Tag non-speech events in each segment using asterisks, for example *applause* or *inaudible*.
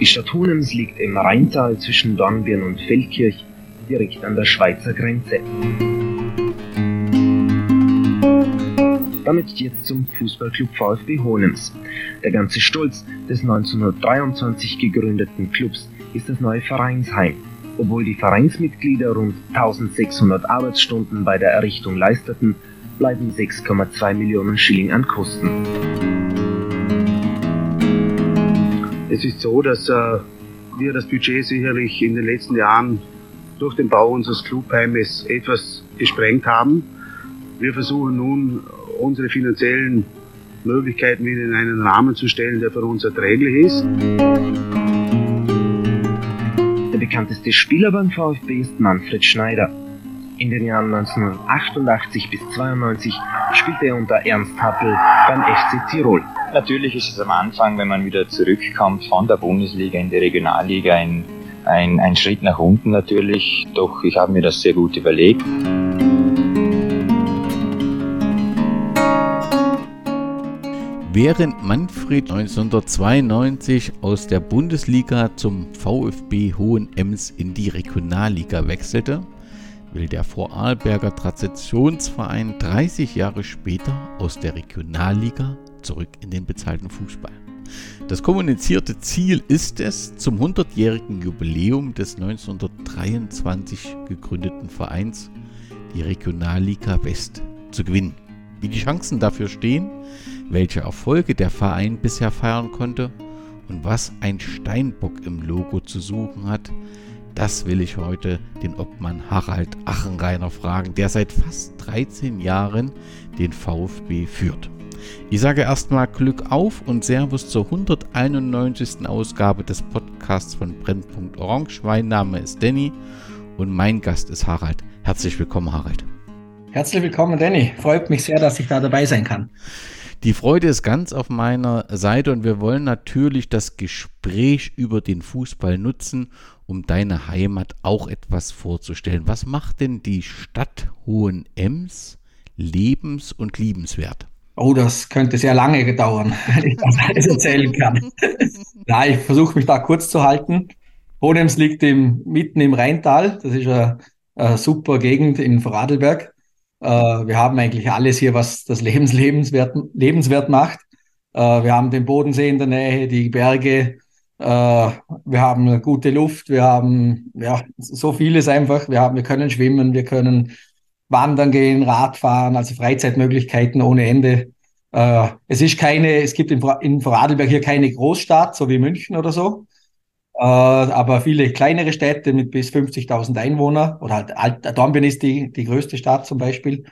Die Stadt Hohenems liegt im Rheintal zwischen Dornbirn und Feldkirch, direkt an der Schweizer Grenze. Damit jetzt zum Fußballclub VfB Hohenems. Der ganze Stolz des 1923 gegründeten Clubs ist das neue Vereinsheim. Obwohl die Vereinsmitglieder rund 1600 Arbeitsstunden bei der Errichtung leisteten, bleiben 6,2 Millionen Schilling an Kosten. Es ist so, dass äh, wir das Budget sicherlich in den letzten Jahren durch den Bau unseres Clubheimes etwas gesprengt haben. Wir versuchen nun, unsere finanziellen Möglichkeiten wieder in einen Rahmen zu stellen, der für uns erträglich ist. Der bekannteste Spieler beim VfB ist Manfred Schneider. In den Jahren 1988 bis 92 spielte er unter Ernst Happel beim FC Tirol. Natürlich ist es am Anfang, wenn man wieder zurückkommt von der Bundesliga in die Regionalliga, ein, ein, ein Schritt nach unten natürlich. Doch ich habe mir das sehr gut überlegt. Während Manfred 1992 aus der Bundesliga zum VfB Hohenems in die Regionalliga wechselte, will der Vorarlberger Traditionsverein 30 Jahre später aus der Regionalliga zurück in den bezahlten Fußball. Das kommunizierte Ziel ist es, zum 100-jährigen Jubiläum des 1923 gegründeten Vereins die Regionalliga West zu gewinnen. Wie die Chancen dafür stehen, welche Erfolge der Verein bisher feiern konnte und was ein Steinbock im Logo zu suchen hat, das will ich heute den Obmann Harald Achenreiner fragen, der seit fast 13 Jahren den VfB führt. Ich sage erstmal Glück auf und Servus zur 191. Ausgabe des Podcasts von Brennpunkt Orange. Mein Name ist Danny und mein Gast ist Harald. Herzlich willkommen, Harald. Herzlich willkommen, Danny. Freut mich sehr, dass ich da dabei sein kann. Die Freude ist ganz auf meiner Seite und wir wollen natürlich das Gespräch über den Fußball nutzen, um deine Heimat auch etwas vorzustellen. Was macht denn die Stadt Hohenems lebens- und liebenswert? Oh, das könnte sehr lange dauern, *laughs* wenn ich das alles erzählen kann. *laughs* ja, ich versuche mich da kurz zu halten. Hohenems liegt im, mitten im Rheintal. Das ist eine, eine super Gegend in Vorarlberg. Äh, wir haben eigentlich alles hier, was das Lebens lebenswert, lebenswert macht. Äh, wir haben den Bodensee in der Nähe, die Berge, wir haben gute Luft, wir haben ja so vieles einfach. Wir haben, wir können schwimmen, wir können wandern gehen, Radfahren, also Freizeitmöglichkeiten ohne Ende. es ist keine, es gibt in, in Vorarlberg hier keine Großstadt, so wie München oder so. aber viele kleinere Städte mit bis 50.000 Einwohnern oder halt Alt Dornbirn ist die, die größte Stadt zum Beispiel.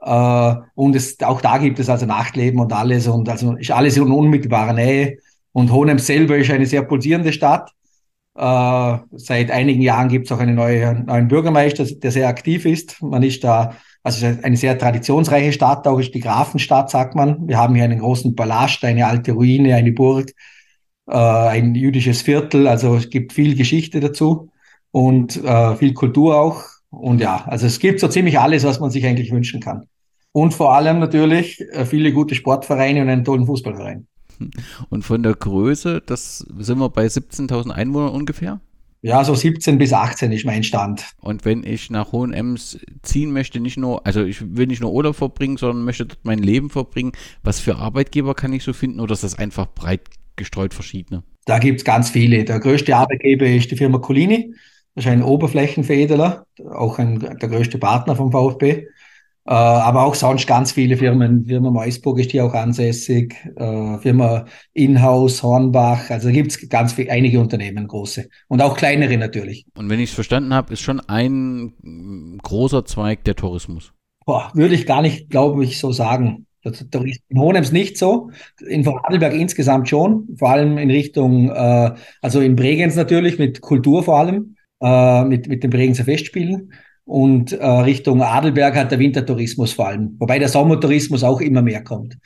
und es, auch da gibt es also Nachtleben und alles und also ist alles in unmittelbarer Nähe. Und Hohenems selber ist eine sehr pulsierende Stadt. Äh, seit einigen Jahren gibt es auch einen neuen, neuen Bürgermeister, der sehr aktiv ist. Man ist da, also eine sehr traditionsreiche Stadt, auch ist die Grafenstadt, sagt man. Wir haben hier einen großen Palast, eine alte Ruine, eine Burg, äh, ein jüdisches Viertel. Also es gibt viel Geschichte dazu und äh, viel Kultur auch. Und ja, also es gibt so ziemlich alles, was man sich eigentlich wünschen kann. Und vor allem natürlich äh, viele gute Sportvereine und einen tollen Fußballverein. Und von der Größe, das sind wir bei 17.000 Einwohnern ungefähr? Ja, so 17 bis 18 ist mein Stand. Und wenn ich nach Hohenems ziehen möchte, nicht nur, also ich will nicht nur Urlaub verbringen, sondern möchte dort mein Leben verbringen, was für Arbeitgeber kann ich so finden oder ist das einfach breit gestreut verschiedene? Da gibt es ganz viele. Der größte Arbeitgeber ist die Firma Colini. Das ist ein Oberflächenveredeler, auch ein, der größte Partner vom VfB. Äh, aber auch sonst ganz viele Firmen. Firma Meusburg ist hier auch ansässig, äh, Firma Inhouse, Hornbach. Also da gibt es ganz viel, einige Unternehmen, große und auch kleinere natürlich. Und wenn ich es verstanden habe, ist schon ein großer Zweig der Tourismus. Boah, würde ich gar nicht, glaube ich, so sagen. In Hohenems nicht so, in Vorarlberg insgesamt schon, vor allem in Richtung, äh, also in Bregenz natürlich, mit Kultur vor allem, äh, mit, mit den Bregenzer Festspielen und äh, Richtung Adelberg hat der Wintertourismus vor allem, wobei der Sommertourismus auch immer mehr kommt.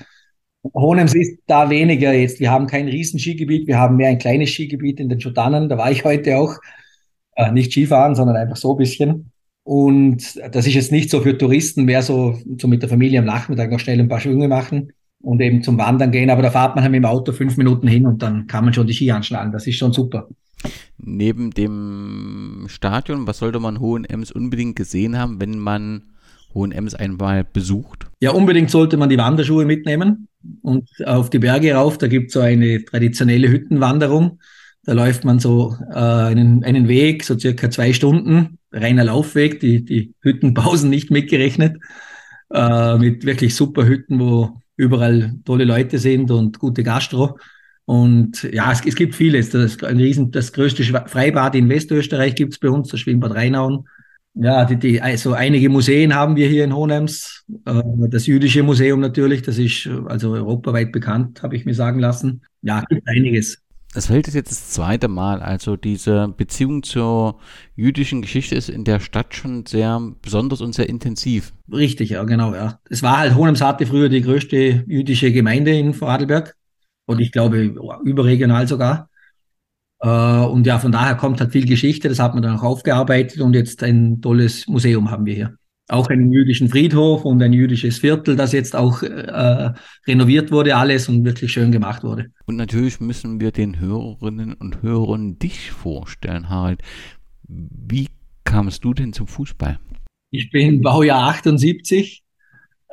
Hohenems ist da weniger jetzt. Wir haben kein Riesenskigebiet, wir haben mehr ein kleines Skigebiet in den Schotannen. Da war ich heute auch. Äh, nicht Skifahren, sondern einfach so ein bisschen. Und das ist jetzt nicht so für Touristen, mehr so, so mit der Familie am Nachmittag noch schnell ein paar Schwünge machen. und eben zum Wandern gehen. Aber da fahrt man halt mit dem Auto fünf Minuten hin und dann kann man schon die Ski anschlagen. Das ist schon super. Neben dem Stadion, was sollte man Hohenems unbedingt gesehen haben, wenn man Hohenems einmal besucht? Ja, unbedingt sollte man die Wanderschuhe mitnehmen und auf die Berge rauf. Da gibt es so eine traditionelle Hüttenwanderung. Da läuft man so äh, einen, einen Weg, so circa zwei Stunden, reiner Laufweg, die, die Hüttenpausen nicht mitgerechnet, äh, mit wirklich super Hütten, wo überall tolle Leute sind und gute Gastro. Und ja, es, es gibt vieles. Das, ein riesen, das größte Freibad in Westösterreich gibt es bei uns, das Schwimmbad Rheinauen. Ja, die, die, also einige Museen haben wir hier in Hohenems. Äh, das jüdische Museum natürlich, das ist also europaweit bekannt, habe ich mir sagen lassen. Ja, gibt einiges. Es fällt jetzt das zweite Mal. Also diese Beziehung zur jüdischen Geschichte ist in der Stadt schon sehr besonders und sehr intensiv. Richtig, ja, genau, ja. Es war halt, Hohenems hatte früher die größte jüdische Gemeinde in Vorarlberg und ich glaube überregional sogar. Äh, und ja, von daher kommt halt viel Geschichte, das hat man dann auch aufgearbeitet und jetzt ein tolles Museum haben wir hier. Auch einen jüdischen Friedhof und ein jüdisches Viertel, das jetzt auch äh, renoviert wurde, alles und wirklich schön gemacht wurde. Und natürlich müssen wir den Hörerinnen und Hörern dich vorstellen, Harald. Wie kamst du denn zum Fußball? Ich bin Baujahr 78,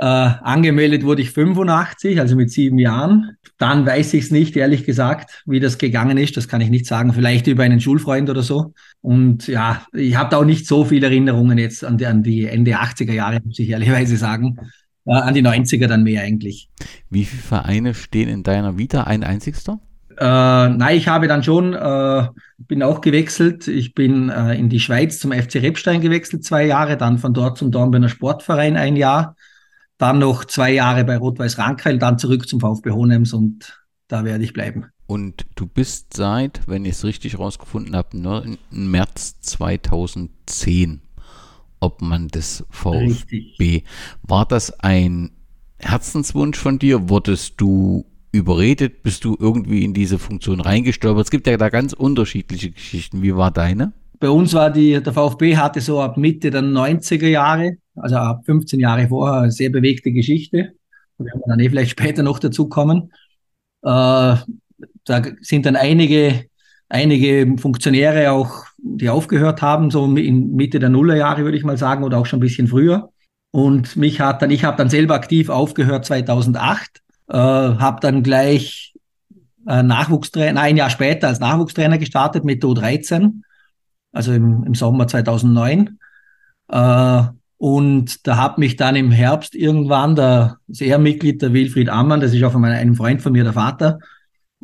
äh, angemeldet wurde ich 85, also mit sieben Jahren. Dann weiß ich es nicht, ehrlich gesagt, wie das gegangen ist. Das kann ich nicht sagen. Vielleicht über einen Schulfreund oder so. Und ja, ich habe da auch nicht so viele Erinnerungen jetzt an die, an die Ende 80er Jahre, muss ich ehrlicherweise sagen. Äh, an die 90er dann mehr eigentlich. Wie viele Vereine stehen in deiner Vita? Ein einzigster? Äh, nein, ich habe dann schon, äh, bin auch gewechselt. Ich bin äh, in die Schweiz zum FC Rebstein gewechselt, zwei Jahre, dann von dort zum Dornbirner Sportverein ein Jahr dann noch zwei Jahre bei Rot-Weiß Rankeil, dann zurück zum VfB Hohenems und da werde ich bleiben. Und du bist seit, wenn ich es richtig rausgefunden habe, 9. März 2010 Obmann des VfB. Richtig. War das ein Herzenswunsch von dir? Wurdest du überredet? Bist du irgendwie in diese Funktion reingestolpert? Es gibt ja da ganz unterschiedliche Geschichten. Wie war deine? Bei uns war die, der VfB hatte so ab Mitte der 90er Jahre also ab 15 Jahre vorher, eine sehr bewegte Geschichte. Da werden wir dann eh vielleicht später noch dazu kommen. Äh, da sind dann einige, einige Funktionäre auch, die aufgehört haben, so in Mitte der Nullerjahre, würde ich mal sagen, oder auch schon ein bisschen früher. Und mich hat dann, ich habe dann selber aktiv aufgehört 2008, äh, habe dann gleich äh, Nachwuchstrainer, ein Jahr später als Nachwuchstrainer gestartet mit O13, also im, im Sommer 2009. Äh, und da hat mich dann im Herbst irgendwann der, das Ehrmitglied, der Wilfried Ammann, das ist auch von einem Freund von mir, der Vater,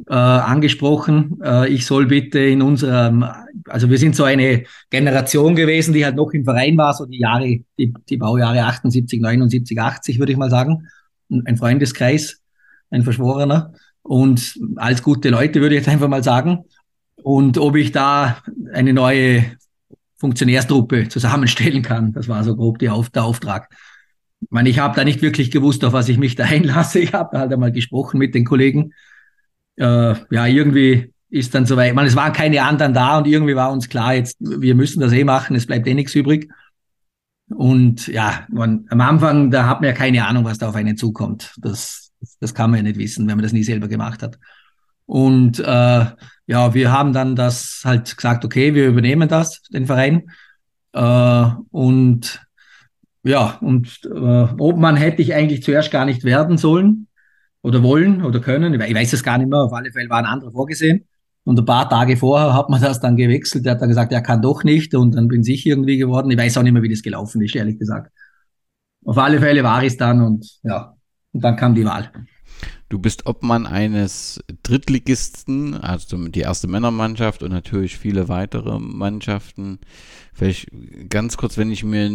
äh, angesprochen, äh, ich soll bitte in unserem, also wir sind so eine Generation gewesen, die halt noch im Verein war, so die Jahre, die, die Baujahre 78, 79, 80, würde ich mal sagen. Ein Freundeskreis, ein Verschworener. Und als gute Leute würde ich jetzt einfach mal sagen. Und ob ich da eine neue Funktionärstruppe zusammenstellen kann. Das war so grob Auf der Auftrag. Ich meine, ich habe da nicht wirklich gewusst, auf was ich mich da *laughs* einlasse. Ich habe da halt einmal gesprochen mit den Kollegen. Äh, ja, irgendwie ist dann soweit. Ich meine, es waren keine anderen da und irgendwie war uns klar, jetzt wir müssen das eh machen. Es bleibt eh nichts übrig. Und ja, man, am Anfang, da hat man ja keine Ahnung, was da auf einen zukommt. Das, das kann man ja nicht wissen, wenn man das nie selber gemacht hat. Und äh, ja, wir haben dann das halt gesagt, okay, wir übernehmen das, den Verein. Äh, und ja, und äh, Obmann hätte ich eigentlich zuerst gar nicht werden sollen oder wollen oder können. Ich weiß es gar nicht mehr. Auf alle Fälle war ein anderer vorgesehen. Und ein paar Tage vorher hat man das dann gewechselt. Der hat dann gesagt, er kann doch nicht. Und dann bin ich irgendwie geworden. Ich weiß auch nicht mehr, wie das gelaufen ist, ehrlich gesagt. Auf alle Fälle war ich es dann und ja, und dann kam die Wahl. Du bist Obmann eines Drittligisten, also die erste Männermannschaft und natürlich viele weitere Mannschaften. Vielleicht ganz kurz, wenn ich mir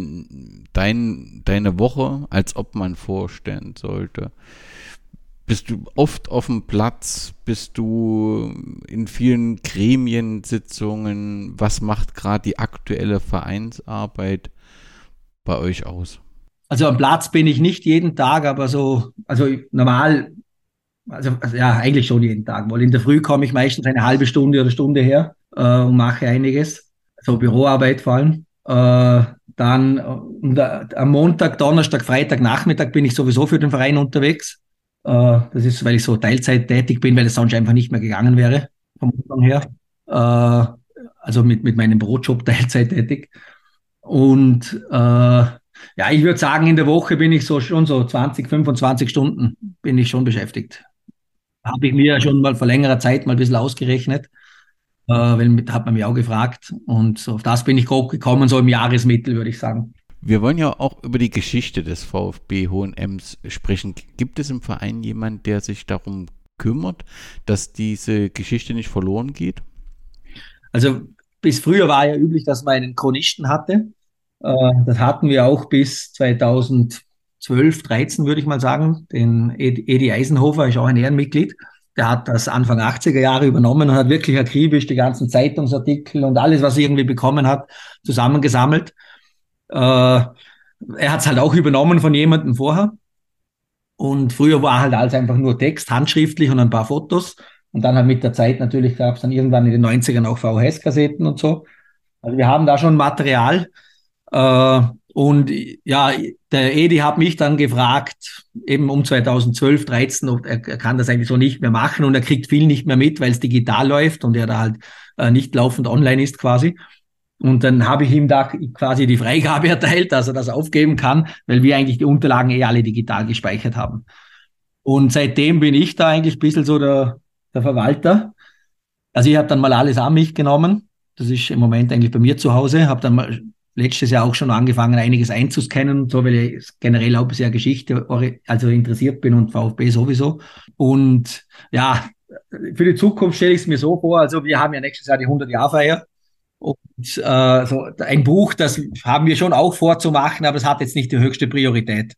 dein, deine Woche als Obmann vorstellen sollte. Bist du oft auf dem Platz? Bist du in vielen Gremiensitzungen? Was macht gerade die aktuelle Vereinsarbeit bei euch aus? Also am Platz bin ich nicht jeden Tag, aber so, also normal also, also, ja, eigentlich schon jeden Tag, weil in der Früh komme ich meistens eine halbe Stunde oder Stunde her äh, und mache einiges, so Büroarbeit vor allem. Äh, dann äh, am Montag, Donnerstag, Freitag, Nachmittag bin ich sowieso für den Verein unterwegs. Äh, das ist, weil ich so Teilzeit tätig bin, weil es sonst einfach nicht mehr gegangen wäre, vom Umfang her. Äh, also mit, mit meinem Brotjob *laughs* Teilzeit tätig. Und äh, ja, ich würde sagen, in der Woche bin ich so schon so 20, 25 Stunden bin ich schon beschäftigt. Habe ich mir schon mal vor längerer Zeit mal ein bisschen ausgerechnet, äh, weil hat man mich auch gefragt. Und so auf das bin ich grob gekommen, so im Jahresmittel, würde ich sagen. Wir wollen ja auch über die Geschichte des VfB Hohenems sprechen. Gibt es im Verein jemand, der sich darum kümmert, dass diese Geschichte nicht verloren geht? Also bis früher war ja üblich, dass man einen Chronisten hatte. Äh, das hatten wir auch bis 2012, 13 würde ich mal sagen. Den Edi Eisenhofer ist auch ein Ehrenmitglied. Der hat das Anfang 80er Jahre übernommen und hat wirklich akribisch die ganzen Zeitungsartikel und alles, was er irgendwie bekommen hat, zusammengesammelt. Äh, er hat es halt auch übernommen von jemandem vorher. Und früher war halt alles einfach nur Text, handschriftlich und ein paar Fotos. Und dann halt mit der Zeit natürlich gab es dann irgendwann in den 90ern auch VHS-Kassetten und so. Also wir haben da schon Material. Äh, und ja, der Edi hat mich dann gefragt, eben um 2012, 13, ob er, er kann das eigentlich so nicht mehr machen und er kriegt viel nicht mehr mit, weil es digital läuft und er da halt äh, nicht laufend online ist quasi. Und dann habe ich ihm da quasi die Freigabe *laughs* erteilt, dass er das aufgeben kann, weil wir eigentlich die Unterlagen eh alle digital gespeichert haben. Und seitdem bin ich da eigentlich ein bisschen so der, der Verwalter. Also ich habe dann mal alles an mich genommen. Das ist im Moment eigentlich bei mir zu Hause. Habe dann mal letztes Jahr auch schon angefangen, einiges einzuscannen, so weil ich generell auch sehr Geschichte also interessiert bin und VfB sowieso. Und ja, für die Zukunft stelle ich es mir so vor, also wir haben ja nächstes Jahr die 100-Jahr-Feier und äh, so ein Buch, das haben wir schon auch vorzumachen, aber es hat jetzt nicht die höchste Priorität.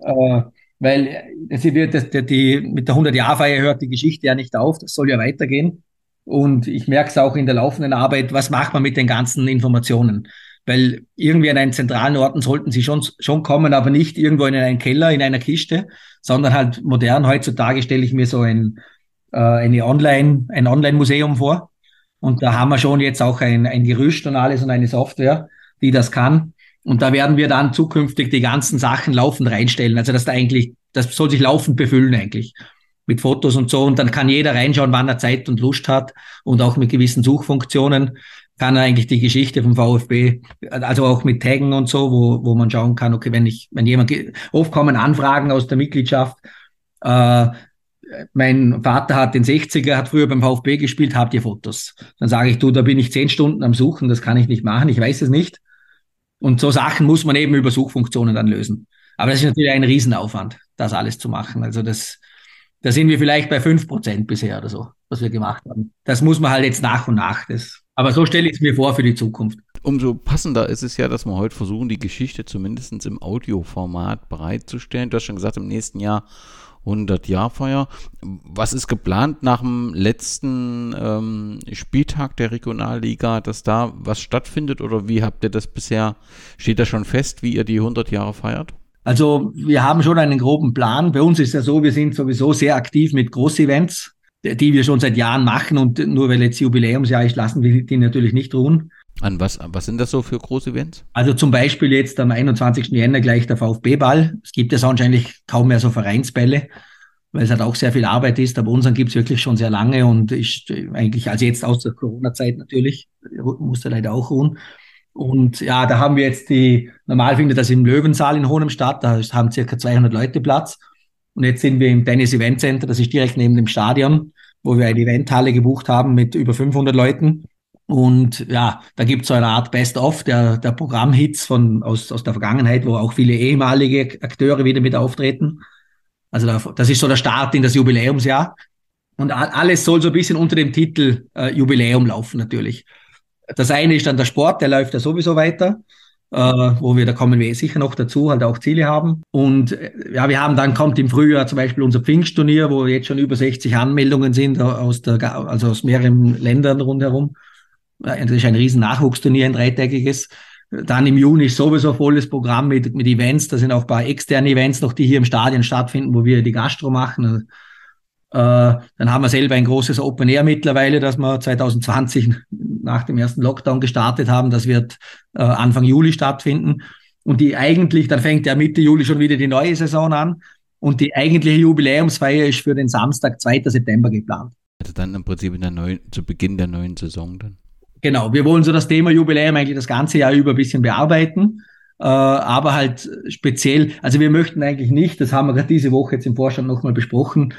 Äh, weil das wird, das, die, mit der 100-Jahr-Feier hört die Geschichte ja nicht auf, das soll ja weitergehen. Und ich merke es auch in der laufenden Arbeit, was macht man mit den ganzen Informationen? Weil irgendwie an einen zentralen Orten sollten sie schon, schon kommen, aber nicht irgendwo in einen Keller, in einer Kiste, sondern halt modern. Heutzutage stelle ich mir so ein, äh, eine Online, ein Online-Museum vor und da haben wir schon jetzt auch ein, ein Gerüst und alles und eine Software, die das kann. Und da werden wir dann zukünftig die ganzen Sachen laufend reinstellen. Also das da eigentlich, das soll sich laufend befüllen eigentlich mit Fotos und so. Und dann kann jeder reinschauen, wann er Zeit und Lust hat und auch mit gewissen Suchfunktionen kann eigentlich die Geschichte vom VfB, also auch mit Taggen und so, wo, wo man schauen kann, okay, wenn ich, wenn jemand, oft kommen Anfragen aus der Mitgliedschaft, äh, mein Vater hat den 60er, hat früher beim VfB gespielt, habt ihr Fotos? Dann sage ich, du, da bin ich zehn Stunden am Suchen, das kann ich nicht machen, ich weiß es nicht. Und so Sachen muss man eben über Suchfunktionen dann lösen. Aber das ist natürlich ein Riesenaufwand, das alles zu machen. Also das, da sind wir vielleicht bei fünf Prozent bisher oder so, was wir gemacht haben. Das muss man halt jetzt nach und nach. Das, aber so stelle ich es mir vor für die Zukunft. Umso passender ist es ja, dass wir heute versuchen, die Geschichte zumindest im Audioformat bereitzustellen. Du hast schon gesagt, im nächsten Jahr 100-Jahr-Feier. Was ist geplant nach dem letzten ähm, Spieltag der Regionalliga, dass da was stattfindet oder wie habt ihr das bisher? Steht da schon fest, wie ihr die 100 Jahre feiert? Also wir haben schon einen groben Plan. Bei uns ist ja so, wir sind sowieso sehr aktiv mit Großevents, die wir schon seit Jahren machen und nur weil jetzt Jubiläumsjahr ist, lassen wir die natürlich nicht ruhen. An was, was sind das so für große Events? Also zum Beispiel jetzt am 21. Jänner gleich der VfB-Ball. Es gibt ja sonst eigentlich kaum mehr so Vereinsbälle, weil es halt auch sehr viel Arbeit ist. Aber unseren gibt es wirklich schon sehr lange und ist eigentlich, also jetzt aus der Corona-Zeit natürlich, musste leider auch ruhen. Und ja, da haben wir jetzt die, normal findet das im Löwensaal in Hohenem statt, da haben circa 200 Leute Platz. Und jetzt sind wir im Tennis Event Center, das ist direkt neben dem Stadion, wo wir eine Eventhalle gebucht haben mit über 500 Leuten. Und ja, da gibt es so eine Art Best-of der, der Programmhits von, aus, aus der Vergangenheit, wo auch viele ehemalige Akteure wieder mit auftreten. Also da, das ist so der Start in das Jubiläumsjahr. Und alles soll so ein bisschen unter dem Titel äh, Jubiläum laufen natürlich. Das eine ist dann der Sport, der läuft ja sowieso weiter, äh, wo wir, da kommen wir sicher noch dazu, halt auch Ziele haben. Und äh, ja, wir haben dann kommt im Frühjahr zum Beispiel unser Pfingstturnier, wo jetzt schon über 60 Anmeldungen sind aus der, also aus mehreren Ländern rundherum. Das ist ein riesen Nachwuchsturnier, ein dreitägiges. Dann im Juni ist sowieso volles Programm mit, mit Events. Da sind auch ein paar externe Events noch, die hier im Stadion stattfinden, wo wir die Gastro machen. Äh, dann haben wir selber ein großes Open Air mittlerweile, das wir 2020 nach dem ersten Lockdown gestartet haben. Das wird äh, Anfang Juli stattfinden. Und die eigentlich, dann fängt ja Mitte Juli schon wieder die neue Saison an. Und die eigentliche Jubiläumsfeier ist für den Samstag, 2. September geplant. Also dann im Prinzip in der neuen, zu Beginn der neuen Saison dann. Genau, wir wollen so das Thema Jubiläum eigentlich das ganze Jahr über ein bisschen bearbeiten. Äh, aber halt speziell, also wir möchten eigentlich nicht, das haben wir gerade diese Woche jetzt im Vorstand nochmal besprochen,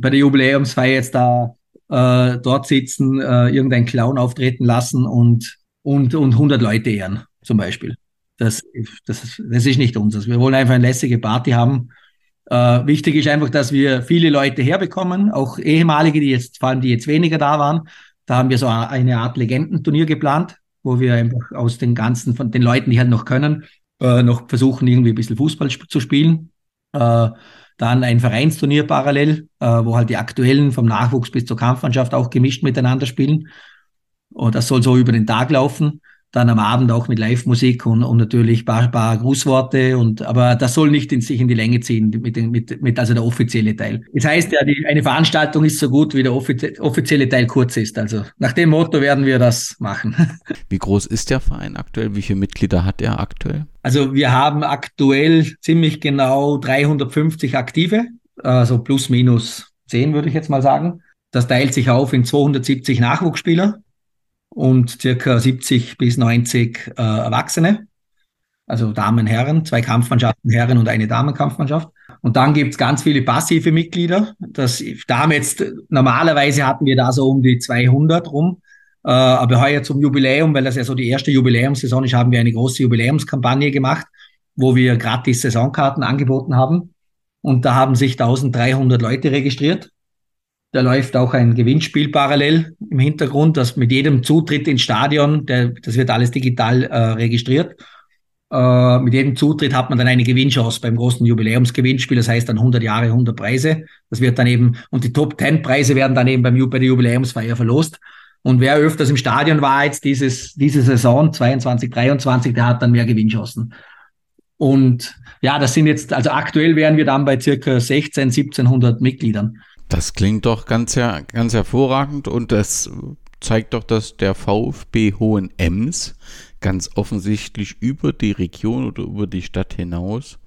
bei der Jubiläumsfeier jetzt da äh, dort sitzen, äh, irgendeinen Clown auftreten lassen und, und, und 100 Leute ehren, zum Beispiel. Das, das, das ist nicht unseres. Wir wollen einfach eine lässige Party haben. Äh, wichtig ist einfach, dass wir viele Leute herbekommen, auch ehemalige, die jetzt, vor allem die jetzt weniger da waren. Da haben wir so eine Art Legendenturnier geplant, wo wir einfach aus den ganzen, von den Leuten, die halt noch können, äh, noch versuchen, irgendwie ein bisschen Fußball sp zu spielen. Äh, dann ein Vereinsturnier parallel, äh, wo halt die Aktuellen vom Nachwuchs bis zur Kampfmannschaft auch gemischt miteinander spielen. Und das soll so über den Tag laufen dann am Abend auch mit Live-Musik und, und natürlich paar, paar Grußworte und aber das soll nicht in sich in die Länge ziehen mit, den, mit, mit also der offizielle Teil. Das heißt ja, die, eine Veranstaltung ist so gut, wie der offizie offizielle Teil kurz ist. Also nach dem Motto werden wir das machen. *laughs* Wie groß ist der Verein aktuell? Wie viele Mitglieder hat er aktuell? Also wir haben aktuell ziemlich genau 350 Aktive, also plus minus 10 würde ich jetzt mal sagen. Das teilt sich auf in 270 Nachwuchsspieler und circa 70 bis 90 äh, Erwachsene, also Damen, Herren, zwei Kampfmannschaften, Herren und eine Damenkampfmannschaft. Und dann gibt's ganz viele passive Mitglieder. Das, da haben jetzt, normalerweise hatten wir da so um die 200 rum. Äh, aber heuer zum Jubiläum, weil das ja so die erste Jubiläumssaison ist, haben wir eine große Jubiläumskampagne gemacht, wo wir gratis Saisonkarten angeboten haben. Und da haben sich 1300 Leute registriert. Da läuft auch ein Gewinnspiel parallel im Hintergrund, das mit jedem Zutritt ins Stadion, der, das wird alles digital äh, registriert. Äh, mit jedem Zutritt hat man dann eine Gewinnchance beim großen Jubiläumsgewinnspiel. Das heißt dann 100 Jahre, 100 Preise. Das wird dann eben, und die Top 10 Preise werden dann eben beim, bei der Jubiläumsfeier verlost. Und wer öfters im Stadion war jetzt dieses, diese Saison 22, 23, der hat dann mehr Gewinnchancen. Und ja, das sind jetzt, also aktuell wären wir dann bei circa 16, 1700 Mitgliedern. Das klingt doch ganz, ganz hervorragend und das zeigt doch, dass der VfB Hohen Ems ganz offensichtlich über die Region oder über die Stadt hinaus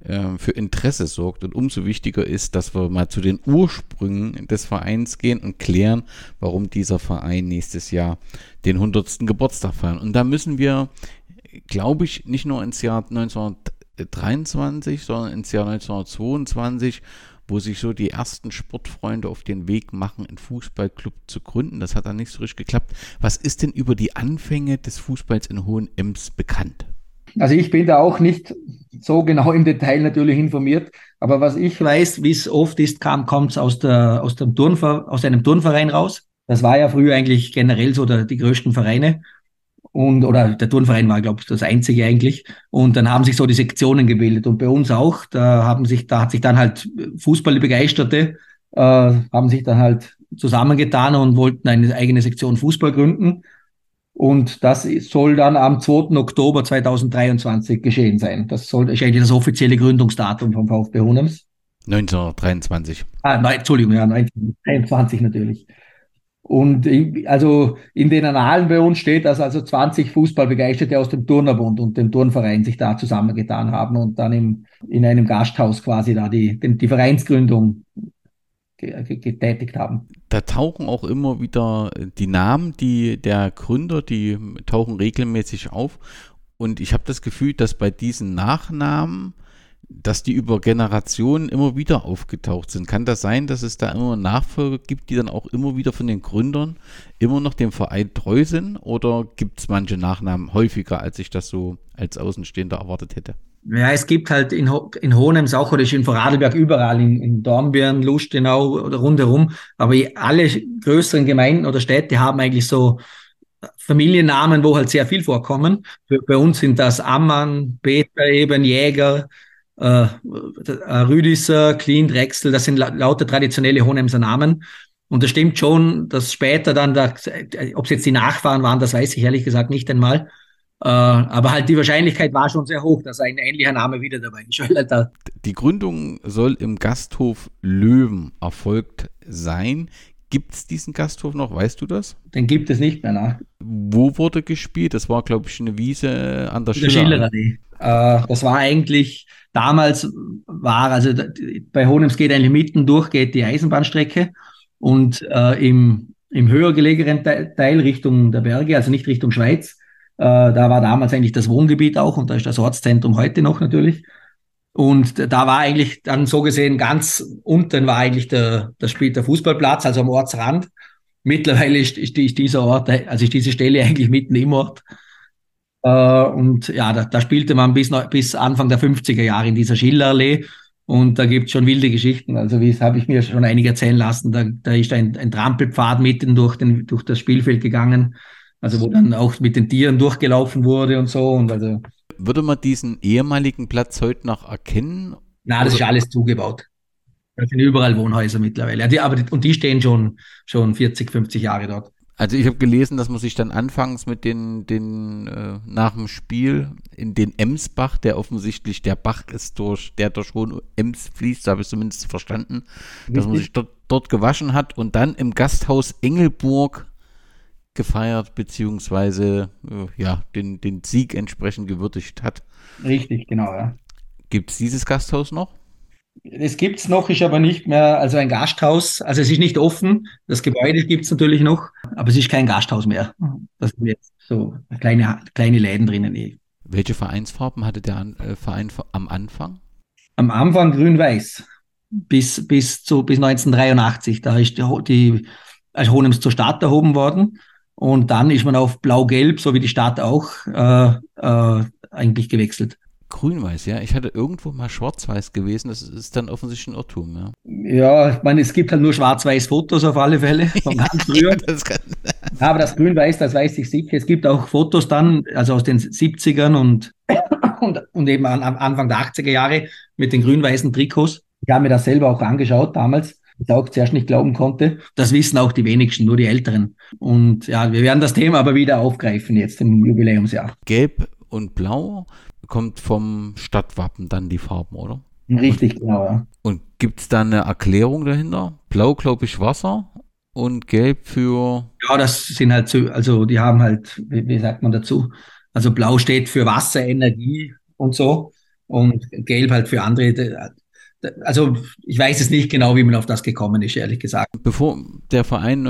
äh, für Interesse sorgt. Und umso wichtiger ist, dass wir mal zu den Ursprüngen des Vereins gehen und klären, warum dieser Verein nächstes Jahr den 100. Geburtstag feiern. Und da müssen wir, glaube ich, nicht nur ins Jahr 1923, sondern ins Jahr 1922 wo sich so die ersten Sportfreunde auf den Weg machen, einen Fußballclub zu gründen. Das hat dann nicht so richtig geklappt. Was ist denn über die Anfänge des Fußballs in Hohenems bekannt? Also ich bin da auch nicht so genau im Detail natürlich informiert, aber was ich weiß, wie es oft ist, kam, kommt es aus, der, aus, dem Turnver aus einem Turnverein raus. Das war ja früher eigentlich generell so der, die größten Vereine und oder der Turnverein war, glaube ich, das einzige eigentlich. Und dann haben sich so die Sektionen gebildet und bei uns auch. Da haben sich, da hat sich dann halt Fußballbegeisterte äh, haben sich dann halt zusammengetan und wollten eine eigene Sektion Fußball gründen. Und das soll dann am 2. Oktober 2023 geschehen sein. Das soll, ist eigentlich das offizielle Gründungsdatum vom VfB Honems. 1923. Ah, nein, Entschuldigung, ja, 1923 natürlich. Und also in den Annalen bei uns steht, dass also 20 Fußballbegeisterte aus dem Turnerbund und dem Turnverein sich da zusammengetan haben und dann im, in einem Gasthaus quasi da die, die Vereinsgründung getätigt haben. Da tauchen auch immer wieder die Namen die der Gründer, die tauchen regelmäßig auf. Und ich habe das Gefühl, dass bei diesen Nachnamen dass die über Generationen immer wieder aufgetaucht sind. Kann das sein, dass es da immer Nachfolger gibt, die dann auch immer wieder von den Gründern immer noch dem Verein treu sind? Oder gibt es manche Nachnamen häufiger, als ich das so als Außenstehender erwartet hätte? Ja, es gibt halt in, Ho in Hohenems auch oder in Vorarlberg überall, in, in Dornbirn, Lustenau oder rundherum. Aber alle größeren Gemeinden oder Städte haben eigentlich so Familiennamen, wo halt sehr viel vorkommen. Bei uns sind das Ammann, Peter eben, Jäger, äh, äh, Rüdiser, Clean, Drechsel, das sind lauter traditionelle Hohenemser Namen. Und das stimmt schon, dass später dann, da, ob es jetzt die Nachfahren waren, das weiß ich ehrlich gesagt nicht einmal. Äh, aber halt die Wahrscheinlichkeit war schon sehr hoch, dass ein ähnlicher Name wieder dabei ist. *laughs* Die Gründung soll im Gasthof Löwen erfolgt sein. Gibt es diesen Gasthof noch? Weißt du das? Den gibt es nicht mehr. Ne? Wo wurde gespielt? Das war, glaube ich, eine Wiese an der, der Schillerallee. Äh, das war eigentlich, damals war, also bei Honems geht eigentlich mitten durch, geht die Eisenbahnstrecke und äh, im, im höher gelegenen Teil Richtung der Berge, also nicht Richtung Schweiz, äh, da war damals eigentlich das Wohngebiet auch und da ist das Ortszentrum heute noch natürlich. Und da war eigentlich dann so gesehen ganz unten war eigentlich der, der, Spiel, der Fußballplatz, also am Ortsrand. Mittlerweile ist, ist, ist dieser Ort, also ist diese Stelle *laughs* eigentlich mitten im Ort. Äh, und ja, da, da, spielte man bis, bis Anfang der 50er Jahre in dieser Schillerallee. Und da gibt's schon wilde Geschichten. Also wie habe ich mir schon einige erzählen lassen. Da, da ist ein, ein Trampelpfad mitten durch, den, durch das Spielfeld gegangen. Also wo dann auch mit den Tieren durchgelaufen wurde und so. Und also würde man diesen ehemaligen Platz heute noch erkennen? Na, das ist alles zugebaut. Das sind überall Wohnhäuser mittlerweile. Ja, die, aber und die stehen schon, schon 40, 50 Jahre dort. Also ich habe gelesen, dass man sich dann anfangs mit den, den äh, nach dem Spiel in den Emsbach, der offensichtlich der Bach ist, durch, der durch Hohen Ems fließt, so habe ich zumindest verstanden, Richtig. dass man sich dort, dort gewaschen hat und dann im Gasthaus Engelburg gefeiert, beziehungsweise äh, ja, den, den Sieg entsprechend gewürdigt hat. Richtig, genau, ja. Gibt es dieses Gasthaus noch? Es gibt es noch, ist aber nicht mehr, also ein Gasthaus, also es ist nicht offen, das Gebäude gibt es natürlich noch, aber es ist kein Gasthaus mehr. Das sind jetzt so kleine, kleine Läden drinnen. Eh. Welche Vereinsfarben hatte der äh, Verein am Anfang? Am Anfang grün-weiß. Bis, bis, zu, bis 1983. Da ist die, die als Honems zur Stadt erhoben worden. Und dann ist man auf Blau-Gelb, so wie die Stadt auch, äh, äh, eigentlich gewechselt. Grün-Weiß, ja. Ich hatte irgendwo mal Schwarz-Weiß gewesen. Das ist dann offensichtlich ein Irrtum, ja. Ja, ich meine, es gibt halt nur Schwarz-Weiß-Fotos auf alle Fälle *laughs* von ganz früher. *laughs* ja, das. Aber das Grün-Weiß, das weiß ich sicher. Es gibt auch Fotos dann, also aus den 70ern und, *coughs* und, und eben am Anfang der 80er Jahre mit den grün-weißen Trikots. Ich habe mir das selber auch angeschaut damals ich auch zuerst nicht glauben konnte. Das wissen auch die wenigsten, nur die Älteren. Und ja, wir werden das Thema aber wieder aufgreifen jetzt im Jubiläumsjahr. Gelb und Blau kommt vom Stadtwappen dann die Farben, oder? Richtig, genau, ja. Und gibt es da eine Erklärung dahinter? Blau, glaube ich, Wasser und Gelb für. Ja, das sind halt so, also die haben halt, wie, wie sagt man dazu? Also Blau steht für Wasser, Energie und so. Und Gelb halt für andere also ich weiß es nicht genau, wie man auf das gekommen ist, ehrlich gesagt. Bevor der Verein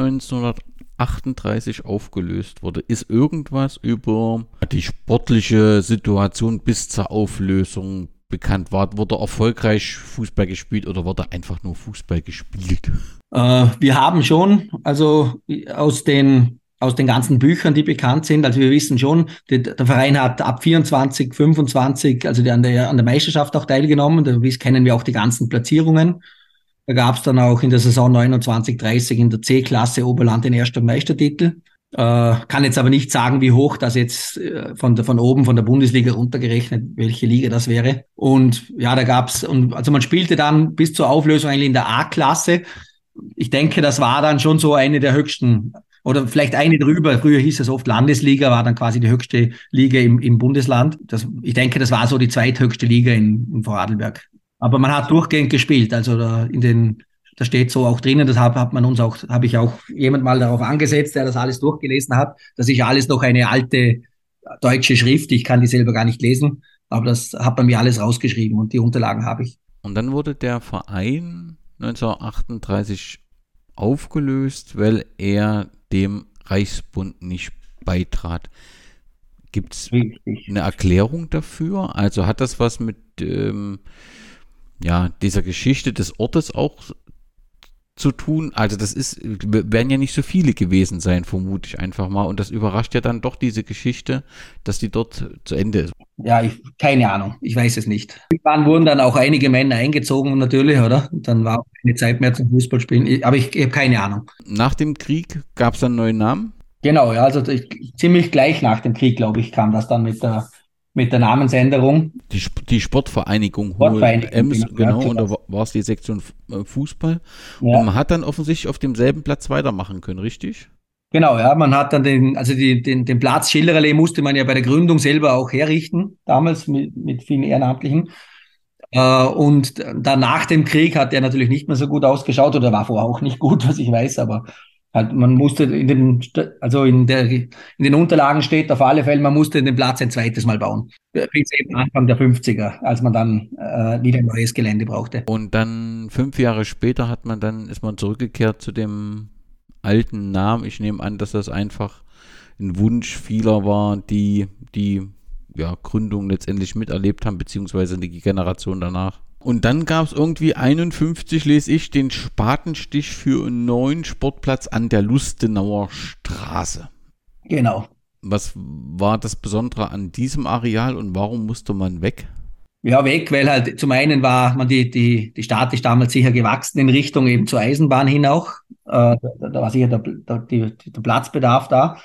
1938 aufgelöst wurde, ist irgendwas über die sportliche Situation bis zur Auflösung bekannt? War, wurde erfolgreich Fußball gespielt oder wurde einfach nur Fußball gespielt? Äh, wir haben schon, also aus den aus den ganzen Büchern, die bekannt sind. Also wir wissen schon, die, der Verein hat ab 24, 25, also die an der, an der Meisterschaft auch teilgenommen. Da kennen wir auch die ganzen Platzierungen. Da gab es dann auch in der Saison 29, 30 in der C-Klasse Oberland den ersten Meistertitel. Äh, kann jetzt aber nicht sagen, wie hoch das jetzt äh, von, von oben, von der Bundesliga runtergerechnet, welche Liga das wäre. Und ja, da gab's und also man spielte dann bis zur Auflösung eigentlich in der A-Klasse. Ich denke, das war dann schon so eine der höchsten oder vielleicht eine drüber. Früher hieß es oft Landesliga, war dann quasi die höchste Liga im, im Bundesland. Das, ich denke, das war so die zweithöchste Liga in, in Vorarlberg. Aber man hat durchgehend gespielt. Also da in den, da steht so auch drinnen, das hat, hat man uns auch, habe ich auch jemand mal darauf angesetzt, der das alles durchgelesen hat. Das ist ja alles noch eine alte deutsche Schrift. Ich kann die selber gar nicht lesen, aber das hat man mir alles rausgeschrieben und die Unterlagen habe ich. Und dann wurde der Verein 1938 aufgelöst, weil er dem Reichsbund nicht beitrat. Gibt es eine Erklärung dafür? Also hat das was mit ähm, ja, dieser Geschichte des Ortes auch zu tun. Also das ist, werden ja nicht so viele gewesen sein, vermute ich einfach mal. Und das überrascht ja dann doch diese Geschichte, dass die dort zu Ende ist. Ja, ich, keine Ahnung. Ich weiß es nicht. Irgendwann wurden dann auch einige Männer eingezogen, natürlich, oder? Dann war auch keine Zeit mehr zum Fußballspielen. Aber ich, ich habe keine Ahnung. Nach dem Krieg gab es dann einen neuen Namen? Genau, ja, also ich, ziemlich gleich nach dem Krieg, glaube ich, kam das dann mit der mit der Namensänderung. Die, die Sportvereinigung, Sportvereinigung Ems, genau, genau, und da war es die Sektion äh, Fußball. Ja. Und man hat dann offensichtlich auf demselben Platz weitermachen können, richtig? Genau, ja, man hat dann den, also die, den, den Platz Schillerallee musste man ja bei der Gründung selber auch herrichten, damals mit, mit vielen Ehrenamtlichen. Äh, und dann nach dem Krieg hat der natürlich nicht mehr so gut ausgeschaut oder war vorher auch nicht gut, *laughs* was ich weiß, aber halt, man musste in den, also in, der, in den Unterlagen steht auf alle Fälle, man musste den Platz ein zweites Mal bauen. Bis eben Anfang der 50er, als man dann äh, wieder ein neues Gelände brauchte. Und dann fünf Jahre später hat man dann, ist man zurückgekehrt zu dem alten Namen. Ich nehme an, dass das einfach ein Wunsch vieler war, die die ja, Gründung letztendlich miterlebt haben, beziehungsweise die Generation danach. Und dann gab es irgendwie 51, lese ich, den Spatenstich für einen neuen Sportplatz an der Lustenauer Straße. Genau. Was war das Besondere an diesem Areal und warum musste man weg? Ja, weg, weil halt zum einen war man die, die, die Stadt ist damals sicher gewachsen in Richtung eben zur Eisenbahn hin auch. Äh, da, da, war sicher der, der, der Platzbedarf da.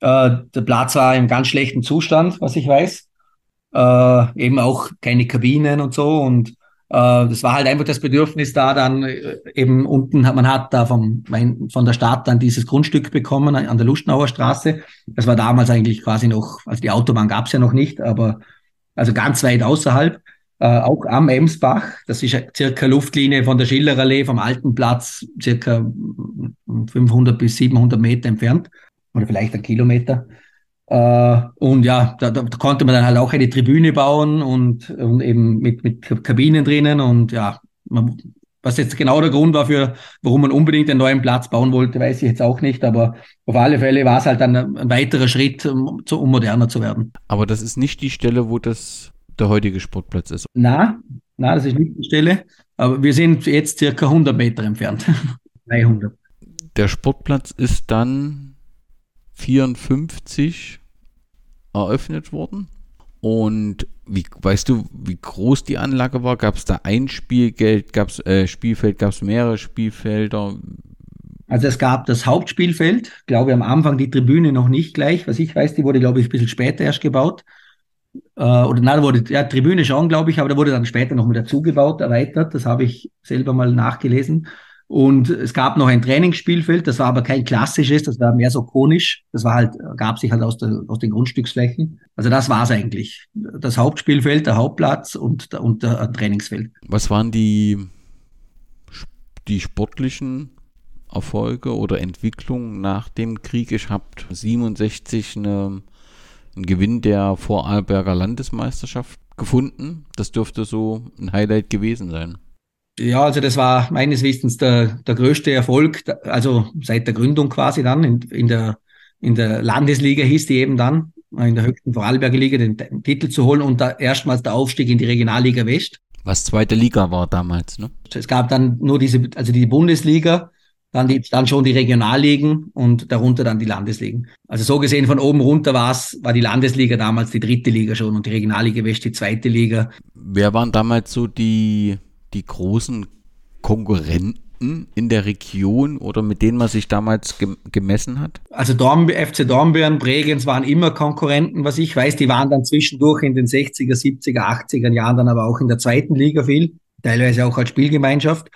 Äh, der Platz war im ganz schlechten Zustand, was ich weiß. Äh, eben auch keine Kabinen und so. Und das war halt einfach das Bedürfnis da dann äh, eben unten man hat da vom, von der Stadt dann dieses Grundstück bekommen an der Lustenauer Straße. Das war damals eigentlich quasi noch, also die Autobahn gab's ja noch nicht, aber also ganz weit außerhalb. Äh, auch am Emsbach, das ist circa Luftlinie von der Schillerallee vom alten Platz, circa 500 bis 700 Meter entfernt oder vielleicht ein Kilometer. Äh, und ja, da, da, konnte man dann halt auch eine Tribüne bauen und, und eben mit, mit Kabinen drinnen und ja, man, was jetzt genau der Grund war für, warum man unbedingt einen neuen Platz bauen wollte, weiß ich jetzt auch nicht, aber auf alle Fälle war es halt dann ein, weiterer Schritt, um, um moderner zu werden. Aber das ist nicht die Stelle, wo das der heutige Sportplatz ist. Na, na, das ist nicht die Stelle, aber wir sind jetzt circa 100 Meter entfernt. *laughs* 300. Der Sportplatz ist dann 54 eröffnet worden. Und wie weißt du, wie groß die Anlage war? Gab es da ein Spielgeld, gab es äh, Spielfeld, gab es mehrere Spielfelder? Also es gab das Hauptspielfeld, glaube ich, am Anfang die Tribüne noch nicht gleich. Was ich weiß, die wurde, glaube ich, ein bisschen später erst gebaut. Äh, oder nein, da wurde ja Tribüne schon, glaube ich, aber da wurde dann später noch mit dazugebaut, erweitert. Das habe ich selber mal nachgelesen. Und es gab noch ein Trainingsspielfeld, das war aber kein klassisches, das war mehr so konisch. Das war halt, gab sich halt aus, der, aus den Grundstücksflächen. Also das war es eigentlich. Das Hauptspielfeld, der Hauptplatz und, und der Trainingsfeld. Was waren die, die sportlichen Erfolge oder Entwicklungen nach dem Krieg? Ich habe 67 eine, einen Gewinn der Vorarlberger Landesmeisterschaft gefunden. Das dürfte so ein Highlight gewesen sein. Ja, also das war meines Wissens der, der größte Erfolg, also seit der Gründung quasi dann in, in, der, in der Landesliga hieß die eben dann, in der höchsten Vorarlberger Liga den, den Titel zu holen und da erstmals der Aufstieg in die Regionalliga West. Was zweite Liga war damals, ne? Es gab dann nur diese, also die Bundesliga, dann, die, dann schon die Regionalligen und darunter dann die Landesligen. Also so gesehen von oben runter war es, war die Landesliga damals die dritte Liga schon und die Regionalliga West die zweite Liga. Wer waren damals so die die großen Konkurrenten in der Region oder mit denen man sich damals ge gemessen hat? Also Dorn, FC Dornbirn, Bregenz waren immer Konkurrenten, was ich weiß. Die waren dann zwischendurch in den 60er, 70er, 80er Jahren dann aber auch in der zweiten Liga viel, teilweise auch als Spielgemeinschaft.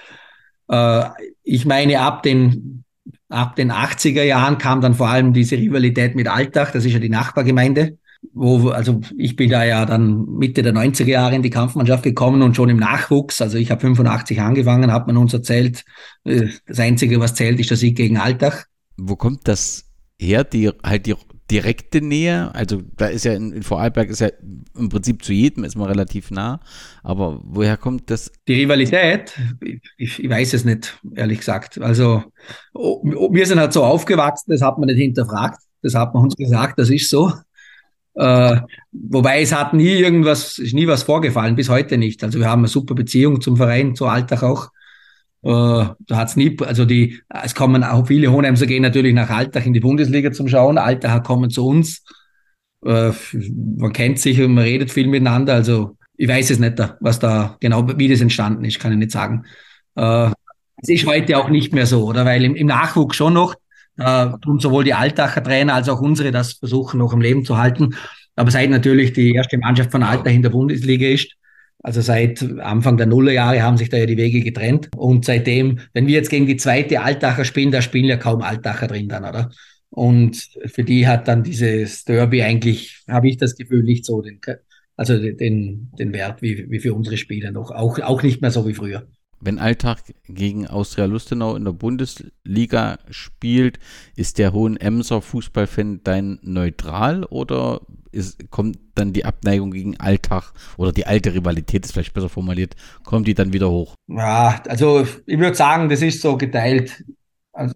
Äh, ich meine, ab den, ab den 80er Jahren kam dann vor allem diese Rivalität mit Altach, das ist ja die Nachbargemeinde wo, also ich bin da ja dann Mitte der 90er Jahre in die Kampfmannschaft gekommen und schon im Nachwuchs, also ich habe 85 angefangen, hat man uns erzählt, äh, das Einzige, was zählt, ist der Sieg gegen Altach. Wo kommt das her, die halt die direkte Nähe? Also da ist ja in, in Vorarlberg ist ja im Prinzip zu jedem ist man relativ nah, aber woher kommt das? Die Rivalität, ich, ich weiß es nicht, ehrlich gesagt. Also wir sind halt so aufgewachsen, das hat man nicht hinterfragt, das hat man uns gesagt, das ist so. Äh, wobei es hat nie irgendwas, ist nie was vorgefallen, bis heute nicht. Also wir haben eine super Beziehung zum Verein, zu Alltag auch. Äh, da hat's nie, also die, es kommen auch viele Hohenheimser gehen natürlich nach Alltag in die Bundesliga zum Schauen. Alltag kommen zu uns. Äh, man kennt sich und man redet viel miteinander. Also ich weiß es nicht, was da genau, wie das entstanden ist, kann ich nicht sagen. Äh, es ist heute auch nicht mehr so, oder? Weil im, im Nachwuchs schon noch, äh, tun sowohl die Altacher Trainer als auch unsere das versuchen noch im Leben zu halten. Aber seit natürlich die erste Mannschaft von Altach in der Bundesliga ist, also seit Anfang der Nullerjahre haben sich da ja die Wege getrennt. Und seitdem, wenn wir jetzt gegen die zweite Altacher spielen, da spielen ja kaum Altacher drin dann, oder? Und für die hat dann dieses Derby eigentlich, habe ich das Gefühl, nicht so den, also den, den Wert wie, wie für unsere Spieler noch. Auch, auch nicht mehr so wie früher. Wenn Alltag gegen Austria Lustenau in der Bundesliga spielt, ist der Hohenemser Fußballfan dein neutral oder ist, kommt dann die Abneigung gegen Alltag oder die alte Rivalität, ist vielleicht besser formuliert, kommt die dann wieder hoch? Ja, also ich würde sagen, das ist so geteilt. Also,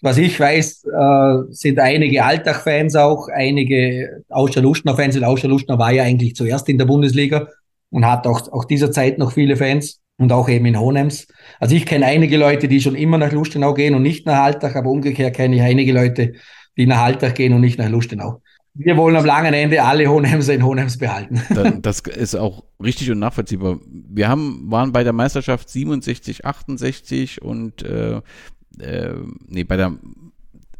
was ich weiß, äh, sind einige Alltag-Fans auch, einige Austria-Lustenau-Fans. Und Austria-Lustenau war ja eigentlich zuerst in der Bundesliga und hat auch, auch dieser Zeit noch viele Fans und auch eben in Honems. Also ich kenne einige Leute, die schon immer nach Lustenau gehen und nicht nach Alltag, aber umgekehrt kenne ich einige Leute, die nach Alltag gehen und nicht nach Lustenau. Wir wollen am langen Ende alle Hohenhemser in Hohenhems behalten. Das ist auch richtig und nachvollziehbar. Wir haben, waren bei der Meisterschaft 67, 68 und äh, äh, nee, bei der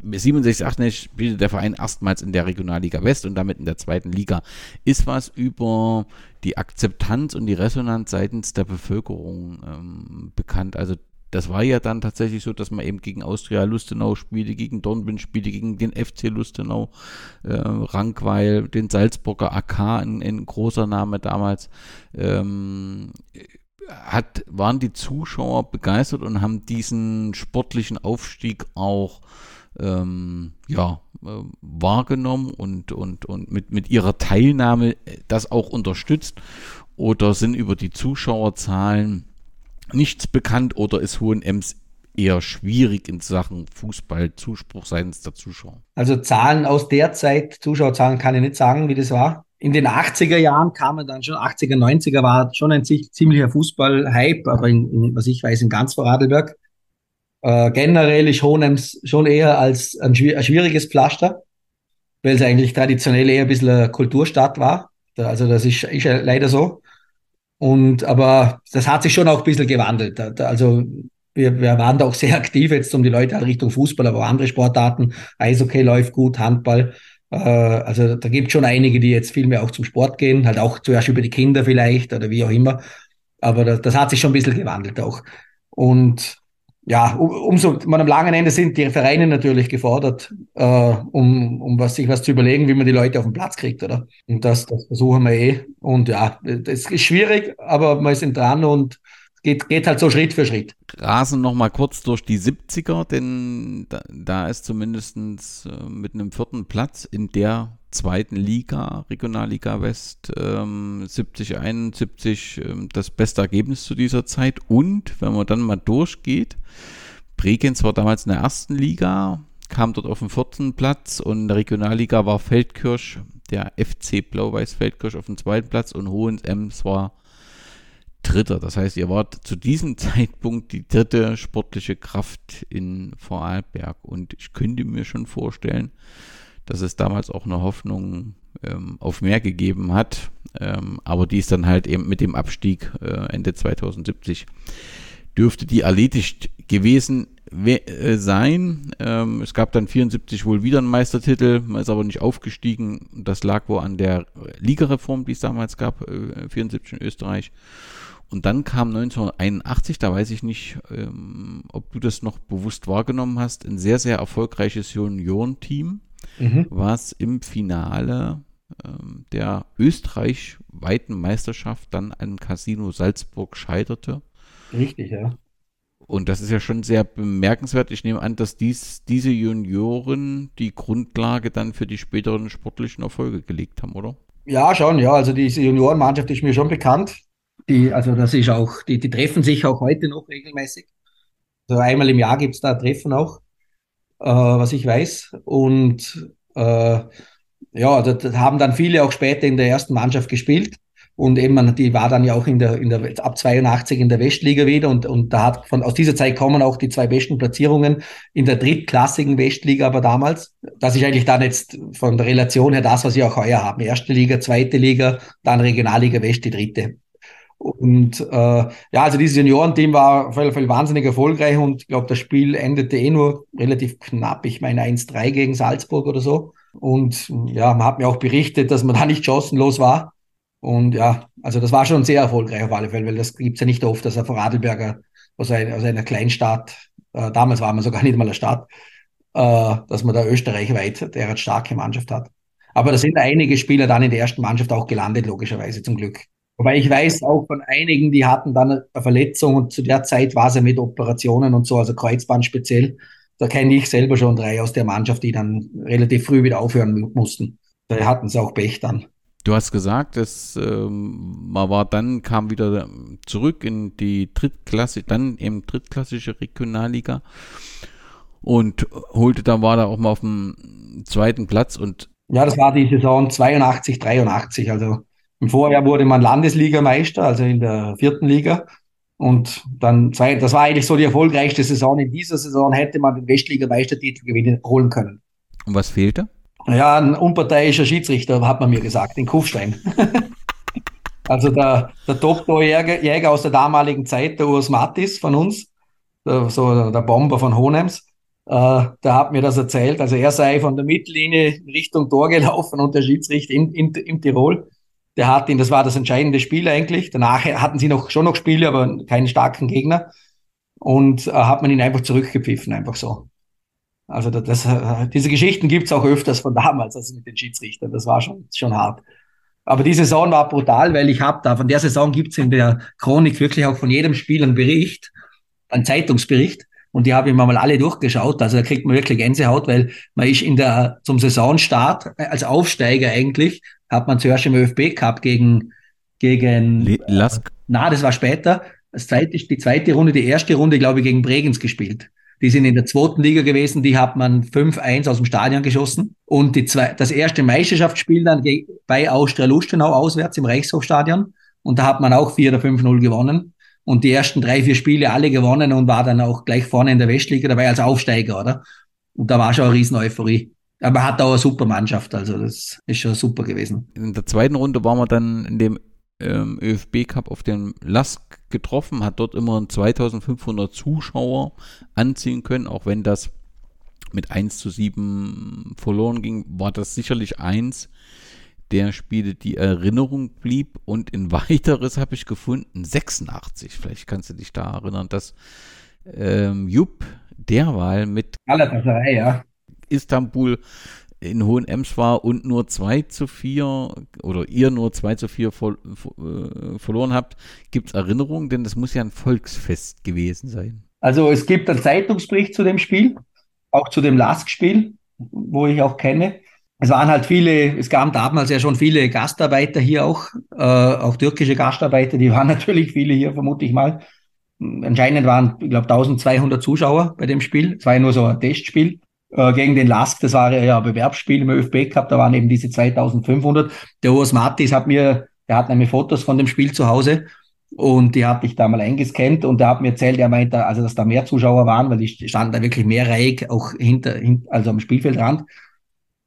67, 68 spielte der Verein erstmals in der Regionalliga West und damit in der zweiten Liga. Ist was über die Akzeptanz und die Resonanz seitens der Bevölkerung ähm, bekannt? Also das war ja dann tatsächlich so, dass man eben gegen Austria Lustenau spielte, gegen Dornbirn spielte, gegen den FC Lustenau, äh, Rankweil, den Salzburger AK, ein, ein großer Name damals. Ähm, hat, waren die Zuschauer begeistert und haben diesen sportlichen Aufstieg auch ähm, ja, äh, wahrgenommen und, und, und mit, mit ihrer Teilnahme das auch unterstützt oder sind über die Zuschauerzahlen nichts bekannt oder ist Hohenems eher schwierig in Sachen Fußball-Zuspruch seitens der Zuschauer? Also Zahlen aus der Zeit, Zuschauerzahlen kann ich nicht sagen, wie das war. In den 80er Jahren kamen dann schon, 80er, 90er war schon ein ziemlicher Fußball-Hype, aber in, in, was ich weiß, in ganz Vorarlberg. Äh, generell ist Hohenems schon eher als ein, ein schwieriges Pflaster, weil es eigentlich traditionell eher ein bisschen eine Kulturstadt war. Also das ist, ist leider so. Und aber das hat sich schon auch ein bisschen gewandelt. Also wir, wir waren da auch sehr aktiv jetzt um die Leute halt Richtung Fußball, aber auch andere Sportarten. Eishockey läuft gut, Handball. Äh, also da gibt schon einige, die jetzt viel mehr auch zum Sport gehen, halt auch zuerst über die Kinder vielleicht oder wie auch immer. Aber das, das hat sich schon ein bisschen gewandelt auch. Und ja, um, umso man am langen Ende sind die Vereine natürlich gefordert, äh, um, um was, sich was zu überlegen, wie man die Leute auf den Platz kriegt, oder? Und das, das versuchen wir eh. Und ja, das ist schwierig, aber wir sind dran und geht, geht halt so Schritt für Schritt. Rasen noch mal kurz durch die 70er, denn da, da ist zumindest äh, mit einem vierten Platz in der zweiten Liga, Regionalliga West, ähm, 70, 71 ähm, das beste Ergebnis zu dieser Zeit. Und wenn man dann mal durchgeht, Bregenz war damals in der ersten Liga, kam dort auf den vierten Platz und in der Regionalliga war Feldkirch, der FC Blau-Weiß Feldkirch auf dem zweiten Platz und Hohenems war Dritter. Das heißt, ihr wart zu diesem *laughs* Zeitpunkt die dritte sportliche Kraft in Vorarlberg. Und ich könnte mir schon vorstellen, dass es damals auch eine Hoffnung ähm, auf mehr gegeben hat. Ähm, aber die ist dann halt eben mit dem Abstieg äh, Ende 2070 dürfte die erledigt gewesen äh, sein. Ähm, es gab dann 74 wohl wieder einen Meistertitel, man ist aber nicht aufgestiegen. Das lag wohl an der Ligareform, die es damals gab, äh, 74 in Österreich. Und dann kam 1981, da weiß ich nicht, ähm, ob du das noch bewusst wahrgenommen hast, ein sehr, sehr erfolgreiches Juniorenteam, mhm. was im Finale ähm, der österreichweiten Meisterschaft dann an Casino Salzburg scheiterte. Richtig, ja. Und das ist ja schon sehr bemerkenswert. Ich nehme an, dass dies, diese Junioren die Grundlage dann für die späteren sportlichen Erfolge gelegt haben, oder? Ja, schon, ja. Also diese Juniorenmannschaft ist mir schon bekannt. Die, also das ist auch, die, die treffen sich auch heute noch regelmäßig. Also einmal im Jahr gibt es da Treffen auch, äh, was ich weiß. Und äh, ja, da, da haben dann viele auch später in der ersten Mannschaft gespielt. Und eben, die war dann ja auch in der, in der, ab 82 in der Westliga wieder. Und, und da hat von, aus dieser Zeit kommen auch die zwei besten Platzierungen in der drittklassigen Westliga, aber damals. Das ist eigentlich dann jetzt von der Relation her das, was wir auch heuer haben. Erste Liga, zweite Liga, dann Regionalliga West, die dritte. Und äh, ja, also dieses Seniorenteam war auf jeden Fall wahnsinnig erfolgreich und ich glaube, das Spiel endete eh nur relativ knapp. Ich meine 1-3 gegen Salzburg oder so. Und ja, man hat mir auch berichtet, dass man da nicht chancenlos war. Und ja, also das war schon sehr erfolgreich auf alle Fälle, weil das gibt's ja nicht oft, dass ein Vorarlberger aus, ein, aus einer Kleinstadt, äh, damals war man sogar nicht mal eine Stadt, äh, dass man da österreichweit derart starke Mannschaft hat. Aber da sind einige Spieler dann in der ersten Mannschaft auch gelandet, logischerweise zum Glück. Wobei ich weiß auch von einigen, die hatten dann eine Verletzung und zu der Zeit war sie mit Operationen und so, also Kreuzband speziell. Da kenne ich selber schon drei aus der Mannschaft, die dann relativ früh wieder aufhören mussten. Da hatten sie auch Pech dann. Du hast gesagt, dass ähm, man war dann, kam wieder zurück in die Drittklasse, dann eben drittklassische Regionalliga und holte dann war da auch mal auf dem zweiten Platz und ja, das war die Saison 82, 83. Also im Vorjahr wurde man Landesligameister, also in der vierten Liga. Und dann zwei, das war eigentlich so die erfolgreichste Saison. In dieser Saison hätte man den Westligameistertitel gewinnen, holen können. Und was fehlte? Ja, ein unparteiischer Schiedsrichter, hat man mir gesagt, in Kufstein. *laughs* also der, der Top-Jäger aus der damaligen Zeit, der Urs Mattis von uns, der, so der Bomber von Honems, äh, der hat mir das erzählt. Also er sei von der Mittellinie Richtung Tor gelaufen und der Schiedsrichter in, in, in Tirol. Der hat ihn, das war das entscheidende Spiel eigentlich. Danach hatten sie noch schon noch Spiele, aber keinen starken Gegner. Und äh, hat man ihn einfach zurückgepfiffen, einfach so. Also das, äh, diese Geschichten gibt's auch öfters von *laughs* damals, also mit den Schiedsrichtern. Das war schon, schon hart. Aber die Saison war brutal, weil ich habe da, von der Saison gibt's in der Chronik wirklich auch von jedem Spiel einen Bericht, einen Zeitungsbericht. Und die habe ich mir mal alle durchgeschaut. Also da kriegt man wirklich Gänsehaut, weil man ist in der, zum Saisonstart äh, als Aufsteiger eigentlich, hat man zuerst im ÖFB Cup gegen, gegen, Lask. Äh, na, das war später. Das zweite, die zweite Runde, die erste Runde, glaube ich, gegen Bregenz gespielt. Die sind in der zweiten Liga gewesen, die hat man 5-1 aus dem Stadion geschossen. Und die zwei, das erste Meisterschaftsspiel dann bei Austria Lustenau auswärts im Reichshofstadion. Und da hat man auch 4 oder 5-0 gewonnen. Und die ersten drei, vier Spiele alle gewonnen und war dann auch gleich vorne in der Westliga dabei als Aufsteiger, oder? Und da war schon eine riesen Euphorie. Aber hat auch eine super Mannschaft, also das ist schon super gewesen. In der zweiten Runde waren wir dann in dem ähm, ÖFB Cup auf den Lask getroffen, hat dort immer 2500 Zuschauer anziehen können, auch wenn das mit 1 zu 7 verloren ging, war das sicherlich eins der Spiele, die Erinnerung blieb. Und in *laughs* weiteres habe ich gefunden, 86, vielleicht kannst du dich da erinnern, dass ähm, Jupp Derwahl mit ja. Istanbul in Hohen Ems war und nur 2 zu 4 oder ihr nur 2 zu 4 ver, äh, verloren habt, gibt es Erinnerungen? Denn das muss ja ein Volksfest gewesen sein. Also es gibt einen Zeitungsbericht zu dem Spiel, auch zu dem Lask-Spiel, wo ich auch kenne. Es waren halt viele, es gab damals ja schon viele Gastarbeiter hier auch, äh, auch türkische Gastarbeiter, die waren *laughs* natürlich viele hier, vermute ich mal. Anscheinend waren, ich glaube, 1200 Zuschauer bei dem Spiel. Es war ja nur so ein Testspiel äh, gegen den Lask. Das war ja ein Bewerbsspiel im ÖFB Cup. Da waren eben diese 2500. Der Urs Mattis hat mir, der hat nämlich Fotos von dem Spiel zu Hause und die hatte ich da mal eingescannt und der hat mir erzählt, er meinte, also dass da mehr Zuschauer waren, weil die standen da wirklich mehrreihig auch hinter, also am Spielfeldrand.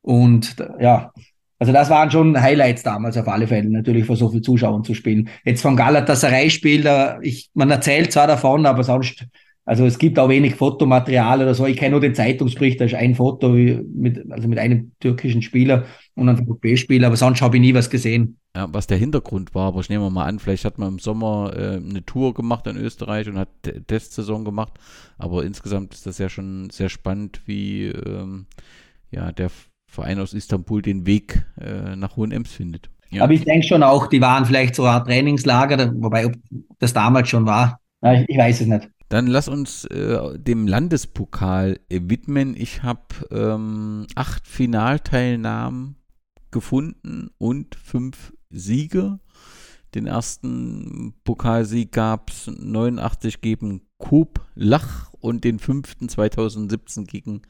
Und ja, also das waren schon Highlights damals auf alle Fälle, natürlich vor so vielen Zuschauern zu spielen. Jetzt vom Galatasaray-Spiel, ich, man erzählt zwar davon, aber sonst also es gibt auch wenig Fotomaterial oder so. Ich kenne nur den Zeitungsbericht, da ist ein Foto mit, also mit einem türkischen Spieler und einem VfB-Spieler, aber sonst habe ich nie was gesehen. Ja, was der Hintergrund war, aber ich nehme mal an, vielleicht hat man im Sommer äh, eine Tour gemacht in Österreich und hat Testsaison gemacht, aber insgesamt ist das ja schon sehr spannend, wie ähm, ja, der Verein aus Istanbul den Weg äh, nach Hohenems findet. Ja. Aber ich denke schon auch, die waren vielleicht so ein Trainingslager, wobei ob das damals schon war, ich, ich weiß es nicht. Dann lass uns äh, dem Landespokal widmen. Ich habe ähm, acht Finalteilnahmen gefunden und fünf Siege. Den ersten Pokalsieg gab es 89 gegen Koop Lach und den fünften 2017 gegen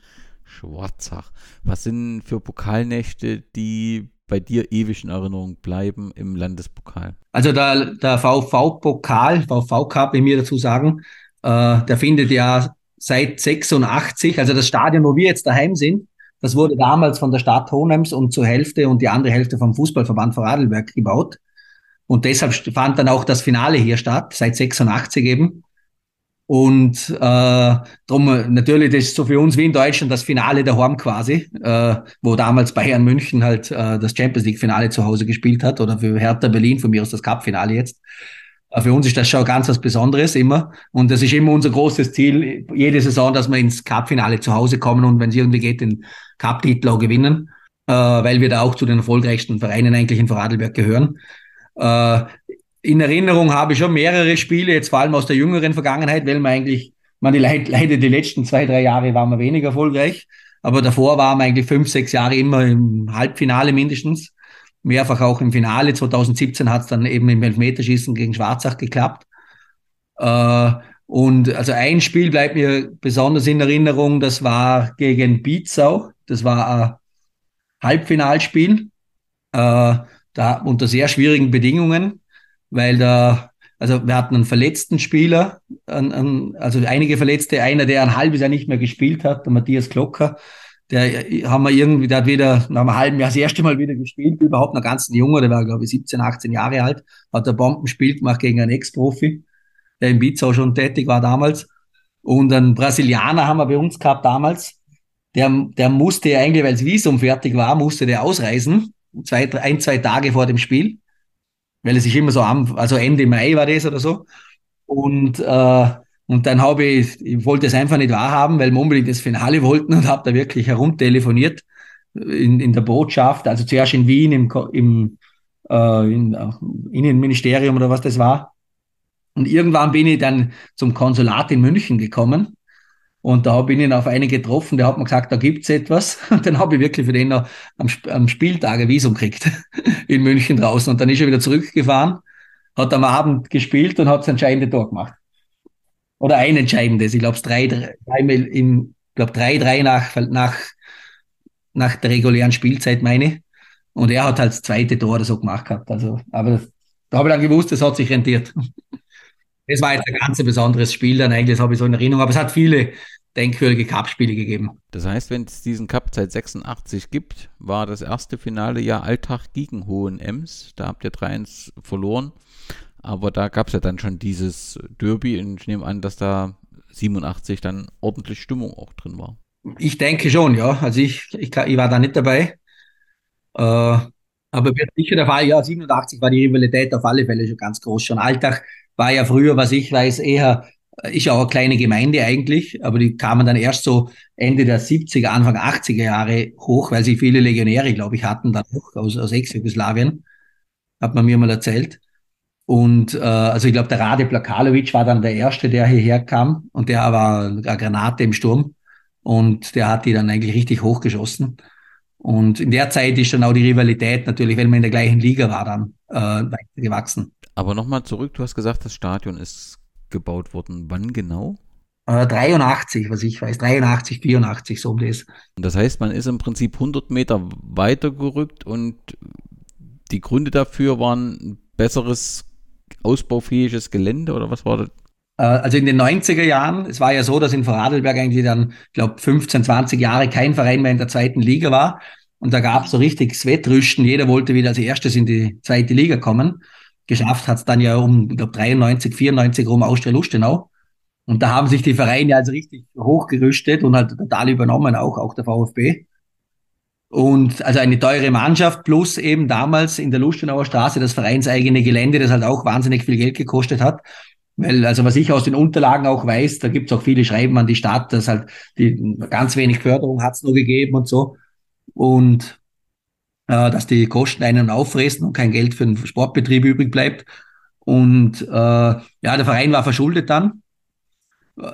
Schwarzach. Was sind für Pokalnächte, die bei dir ewig in Erinnerung bleiben im Landespokal? Also der, der VV-Pokal, VV Cup, wie mir dazu sagen, äh, der findet ja seit 86, also das Stadion, wo wir jetzt daheim sind, das wurde damals von der Stadt Hohenems und zur Hälfte und die andere Hälfte vom Fußballverband Vorarlberg gebaut. Und deshalb fand dann auch das Finale hier statt, seit 86 eben. Und äh, drum natürlich, das ist so für uns wie in Deutschland das Finale der Horm quasi, äh, wo damals Bayern München halt äh, das Champions League Finale zu Hause gespielt hat oder für Hertha Berlin von mir aus das Cup Finale jetzt. Für uns ist das schon ganz was Besonderes immer. Und das ist immer unser großes Ziel, jede Saison, dass wir ins Cup-Finale zu Hause kommen und wenn es irgendwie geht, den Cup-Titel auch gewinnen. äh, weil wir da auch zu den erfolgreichsten Vereinen eigentlich in Vorarlberg gehören. Äh, in Erinnerung habe ich schon mehrere Spiele, jetzt vor allem aus der jüngeren Vergangenheit, weil man eigentlich, man die leider die letzten zwei, drei Jahre waren wir weniger erfolgreich. Aber davor waren wir eigentlich fünf, sechs Jahre immer im Halbfinale mindestens. Mehrfach auch im Finale. 2017 hat es dann eben im Elfmeterschießen gegen Schwarzach geklappt. Äh, und also ein Spiel bleibt mir besonders in Erinnerung, das war gegen Bietzau. Das war ein Halbfinalspiel, äh, da unter sehr schwierigen Bedingungen, weil da, also wir hatten einen verletzten Spieler, einen, einen, also einige Verletzte, einer, der ein halbes Jahr nicht mehr gespielt hat, der Matthias Glocker, der haben wir irgendwie, der hat wieder nach einem halben Jahr das erste Mal wieder gespielt, überhaupt noch ganz ein Junge, der war glaube ich 17, 18 Jahre alt, hat ein Bombenspiel gemacht gegen einen Ex-Profi der in Bizau schon tätig war damals. Und einen Brasilianer haben wir bei uns gehabt damals. Der, der musste eigentlich, weil das Visum fertig war, musste der ausreisen. Zwei, ein, zwei Tage vor dem Spiel. Weil es sich immer so am, also Ende Mai war das oder so. Und, äh, und dann habe ich, ich wollte es einfach nicht wahrhaben, weil wir unbedingt das Finale *laughs* wollten und habe da wirklich herumtelefoniert in, in der Botschaft, also zuerst in Wien im, im äh, in, äh, Innenministerium oder was das war. Und irgendwann bin ich dann zum Konsulat in München gekommen. Und da bin ich auf einen getroffen, der hat mir gesagt, da gibt's etwas. *laughs* Und dann habe ich wirklich für den noch am, am Spieltag ein Visum gekriegt *laughs* in München draußen. Und dann ist er wieder zurückgefahren, hat am Abend gespielt und hat das entscheidende Tor gemacht. Oder ein entscheidendes. Ich glaube, es drei, drei, im, glaube drei, drei nach, nach, nach der regulären Spielzeit meine. Und er hat halt das zweite Tor oder so gemacht gehabt. Also, aber das, da habe ich dann gewusst, das hat sich rentiert. *laughs* Das war jetzt ein ganz besonderes Spiel dann eigentlich, das habe ich so in Erinnerung. Aber es hat viele denkwürdige Cup-Spiele gegeben. Das heißt, wenn es diesen Cup seit 86 gibt, war das erste Finale ja Alltag gegen Hohen Ems. Da habt ihr 3-1 verloren. Aber da gab es ja dann schon dieses Derby und ich nehme an, dass da 87 dann ordentlich Stimmung auch drin war. Ich denke schon, ja. Also ich, ich, ich war da nicht dabei. Äh, aber wird sicher der Fall, ja, 87 war die Rivalität auf alle Fälle schon ganz groß. Schon Alltag war ja früher, was ich weiß, eher, ist ja auch eine kleine Gemeinde eigentlich, aber die kamen dann erst so Ende der 70er, Anfang 80er Jahre hoch, weil sie viele Legionäre, glaube ich, hatten dann auch aus, aus Ex-Jugoslawien, hat man mir mal erzählt. Und äh, also ich glaube, der Rade Plakalovic war dann der Erste, der hierher kam und der war eine Granate im Sturm und der hat die dann eigentlich richtig hochgeschossen. Und in der Zeit ist dann auch die Rivalität natürlich, wenn man in der gleichen Liga war, dann äh, gewachsen. Aber nochmal zurück, du hast gesagt, das Stadion ist gebaut worden. Wann genau? Äh, 83, was ich weiß. 83, 84, so um das. Das heißt, man ist im Prinzip 100 Meter weiter gerückt und die Gründe dafür waren besseres ausbaufähiges Gelände oder was war das? Äh, also in den 90er Jahren, es war ja so, dass in Vorarlberg eigentlich dann, ich glaube, 15, 20 Jahre kein Verein mehr in der zweiten Liga war. Und da gab es so richtig Wettrüsten. Jeder wollte wieder als erstes in die zweite Liga kommen. Geschafft hat es dann ja um, ich glaube, 93, 94 rum Austria-Lustenau. Und da haben sich die Vereine also richtig hochgerüstet und halt total übernommen, auch, auch der VfB. Und also eine teure Mannschaft plus eben damals in der Lustenauer Straße das vereinseigene Gelände, das halt auch wahnsinnig viel Geld gekostet hat. Weil, also was ich aus den Unterlagen auch weiß, da gibt's auch viele Schreiben an die Stadt, dass halt die ganz wenig Förderung hat's nur gegeben und so. Und äh, dass die Kosten einen auffressen und kein Geld für den Sportbetrieb übrig bleibt. Und äh, ja, der Verein war verschuldet dann.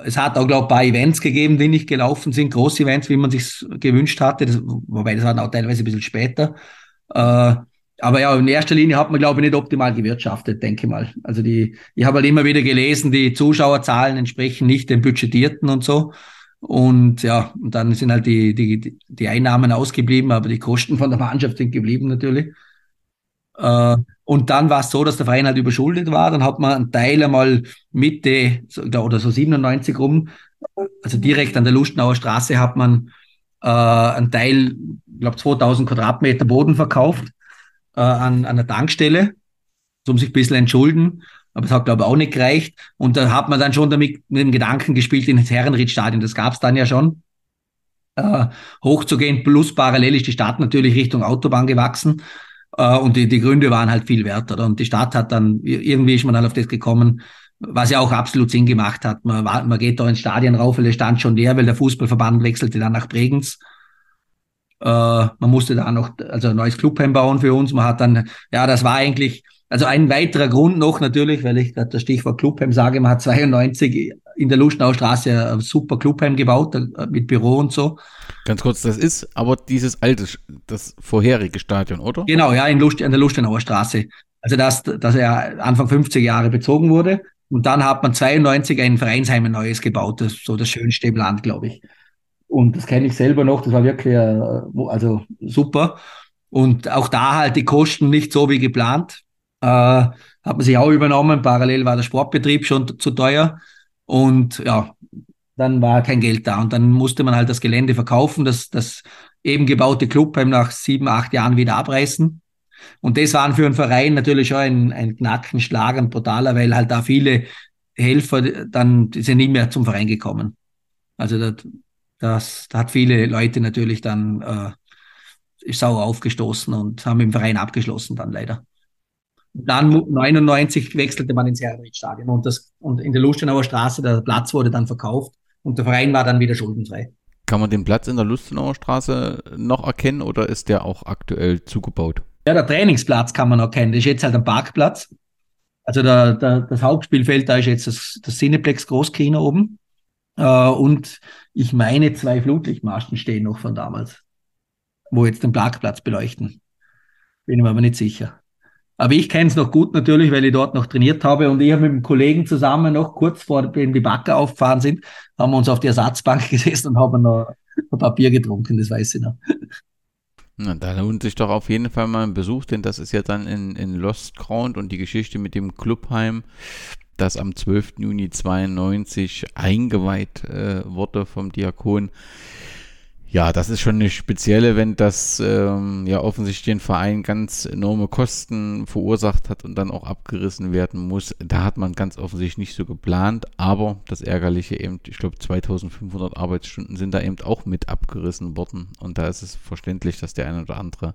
Es hat auch, glaube ich, ein paar Events gegeben, die nicht gelaufen sind, große Events, wie man sich gewünscht hatte, das, wobei das war auch teilweise ein bisschen später. Äh, aber ja, in erster Linie hat man, glaube ich, nicht optimal gewirtschaftet, denke ich mal. Also die, ich habe halt immer wieder gelesen, die Zuschauerzahlen entsprechen nicht den budgetierten und so. Und ja, und dann sind halt die, die, die Einnahmen ausgeblieben, aber die Kosten von der Mannschaft sind geblieben natürlich. Äh, und dann war es so, dass der Verein halt überschuldet war. Dann hat man einen Teil einmal Mitte oder so 97 rum, also direkt an der Lustenauer Straße hat man äh, einen Teil, ich glaube 2000 Quadratmeter Boden verkauft äh, an, an der Tankstelle, um sich ein bisschen entschulden. Aber es hat, glaube ich, auch nicht gereicht. Und da hat man dann schon damit mit dem Gedanken gespielt, ins Herrenriedstadion, das gab es dann ja schon, äh, hochzugehen. Plus parallel ist die Stadt natürlich Richtung Autobahn gewachsen. Äh, und die, die Gründe waren halt viel wert. Oder? Und die Stadt hat dann, irgendwie ist man dann auf das gekommen, was ja auch absolut Sinn gemacht hat. Man, man geht da ins Stadion rauf, weil es stand schon leer, weil der Fußballverband wechselte dann nach Bregenz. Äh, man musste da noch also ein neues Clubheim bauen für uns. Man hat dann, ja, das war eigentlich, also ein weiterer Grund noch natürlich, weil ich gerade das Stichwort Clubheim sage, man hat 92 in der Luschnauer Straße ein super Clubheim gebaut, äh, mit Büro und so. Ganz kurz, das ist aber dieses alte, das vorherige Stadion, oder? Genau, ja, in Lust, an der Lustenauer Straße. Also dass, dass er Anfang 50 Jahre bezogen wurde. Und dann hat man 92 ein Vereinsheim ein neues gebaut, das so das schönste im Land, glaube ich. Und das kenne ich selber noch, das war wirklich äh, also super. Und auch da halt die Kosten nicht so wie geplant. Äh, hat man sich auch übernommen. Parallel war der Sportbetrieb schon zu teuer. Und ja, dann war kein Geld da. Und dann musste man halt das Gelände verkaufen, das, das eben gebaute Clubheim nach sieben, acht Jahren wieder abreißen. Und das waren für einen Verein natürlich schon ein, ein Knackenschlag, ein brutaler, weil halt da viele Helfer dann sind nicht mehr zum Verein gekommen. Also das, das, da hat viele Leute natürlich dann äh, sauer aufgestoßen und haben im Verein abgeschlossen dann leider. Dann 99 wechselte man ins Herrenried-Stadion und, das, und in der Lustenauer Straße, der Platz wurde dann verkauft und der Verein war dann wieder schuldenfrei. Kann man den Platz in der Lustenauer Straße noch erkennen oder ist der auch aktuell zugebaut? Ja, der Trainingsplatz kann man erkennen. Das ist jetzt halt ein Parkplatz. Also der, der, das Hauptspielfeld, da ist jetzt das, das Cineplex Großkino oben. Äh, und ich meine, zwei Flutlichtmasten stehen noch von damals, wo jetzt den Parkplatz beleuchten. Bin mir aber nicht sicher. Aber ich kenne es noch gut natürlich, weil ich dort noch trainiert habe und ich habe mit einem Kollegen zusammen noch kurz vor, wenn die Backer aufgefahren sind, haben wir uns auf die Ersatzbank *laughs* gesessen und haben noch ein paar Bier getrunken, das weiß ich noch. Na, da lohnt sich doch auf jeden Fall mal ein Besuch, denn das ist ja dann in, in Lost Ground und die Geschichte mit dem Clubheim, das am 12. Juni 92 eingeweiht äh, wurde vom Diakon. Ja, das ist schon eine spezielle, wenn das ähm, ja offensichtlich den Verein ganz enorme Kosten verursacht hat und dann auch abgerissen werden muss. Da hat man ganz offensichtlich nicht so geplant, aber das Ärgerliche eben, ich glaube 2500 Arbeitsstunden sind da eben auch mit abgerissen worden und da ist es verständlich, dass der eine oder andere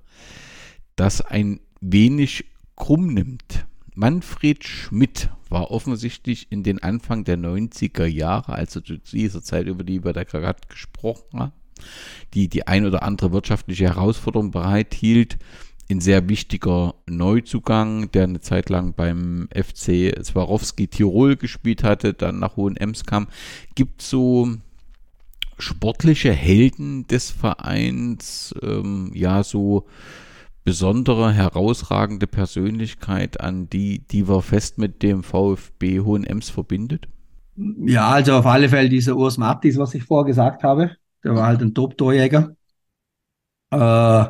das ein wenig krumm nimmt. Manfred Schmidt war offensichtlich in den Anfang der 90er Jahre, also zu dieser Zeit, über die wir da gerade gesprochen haben, die die ein oder andere wirtschaftliche Herausforderung bereithielt. Ein sehr wichtiger Neuzugang, der eine Zeit lang beim FC Swarovski Tirol gespielt hatte, dann nach Hohenems kam. Gibt so sportliche Helden des Vereins, ähm, ja, so besondere, herausragende Persönlichkeit, an die, die wir fest mit dem VfB Hohenems verbindet? Ja, also auf alle Fälle dieser Urs Mattis, was ich vorher gesagt habe. Der war halt ein Top-Torjäger. Äh,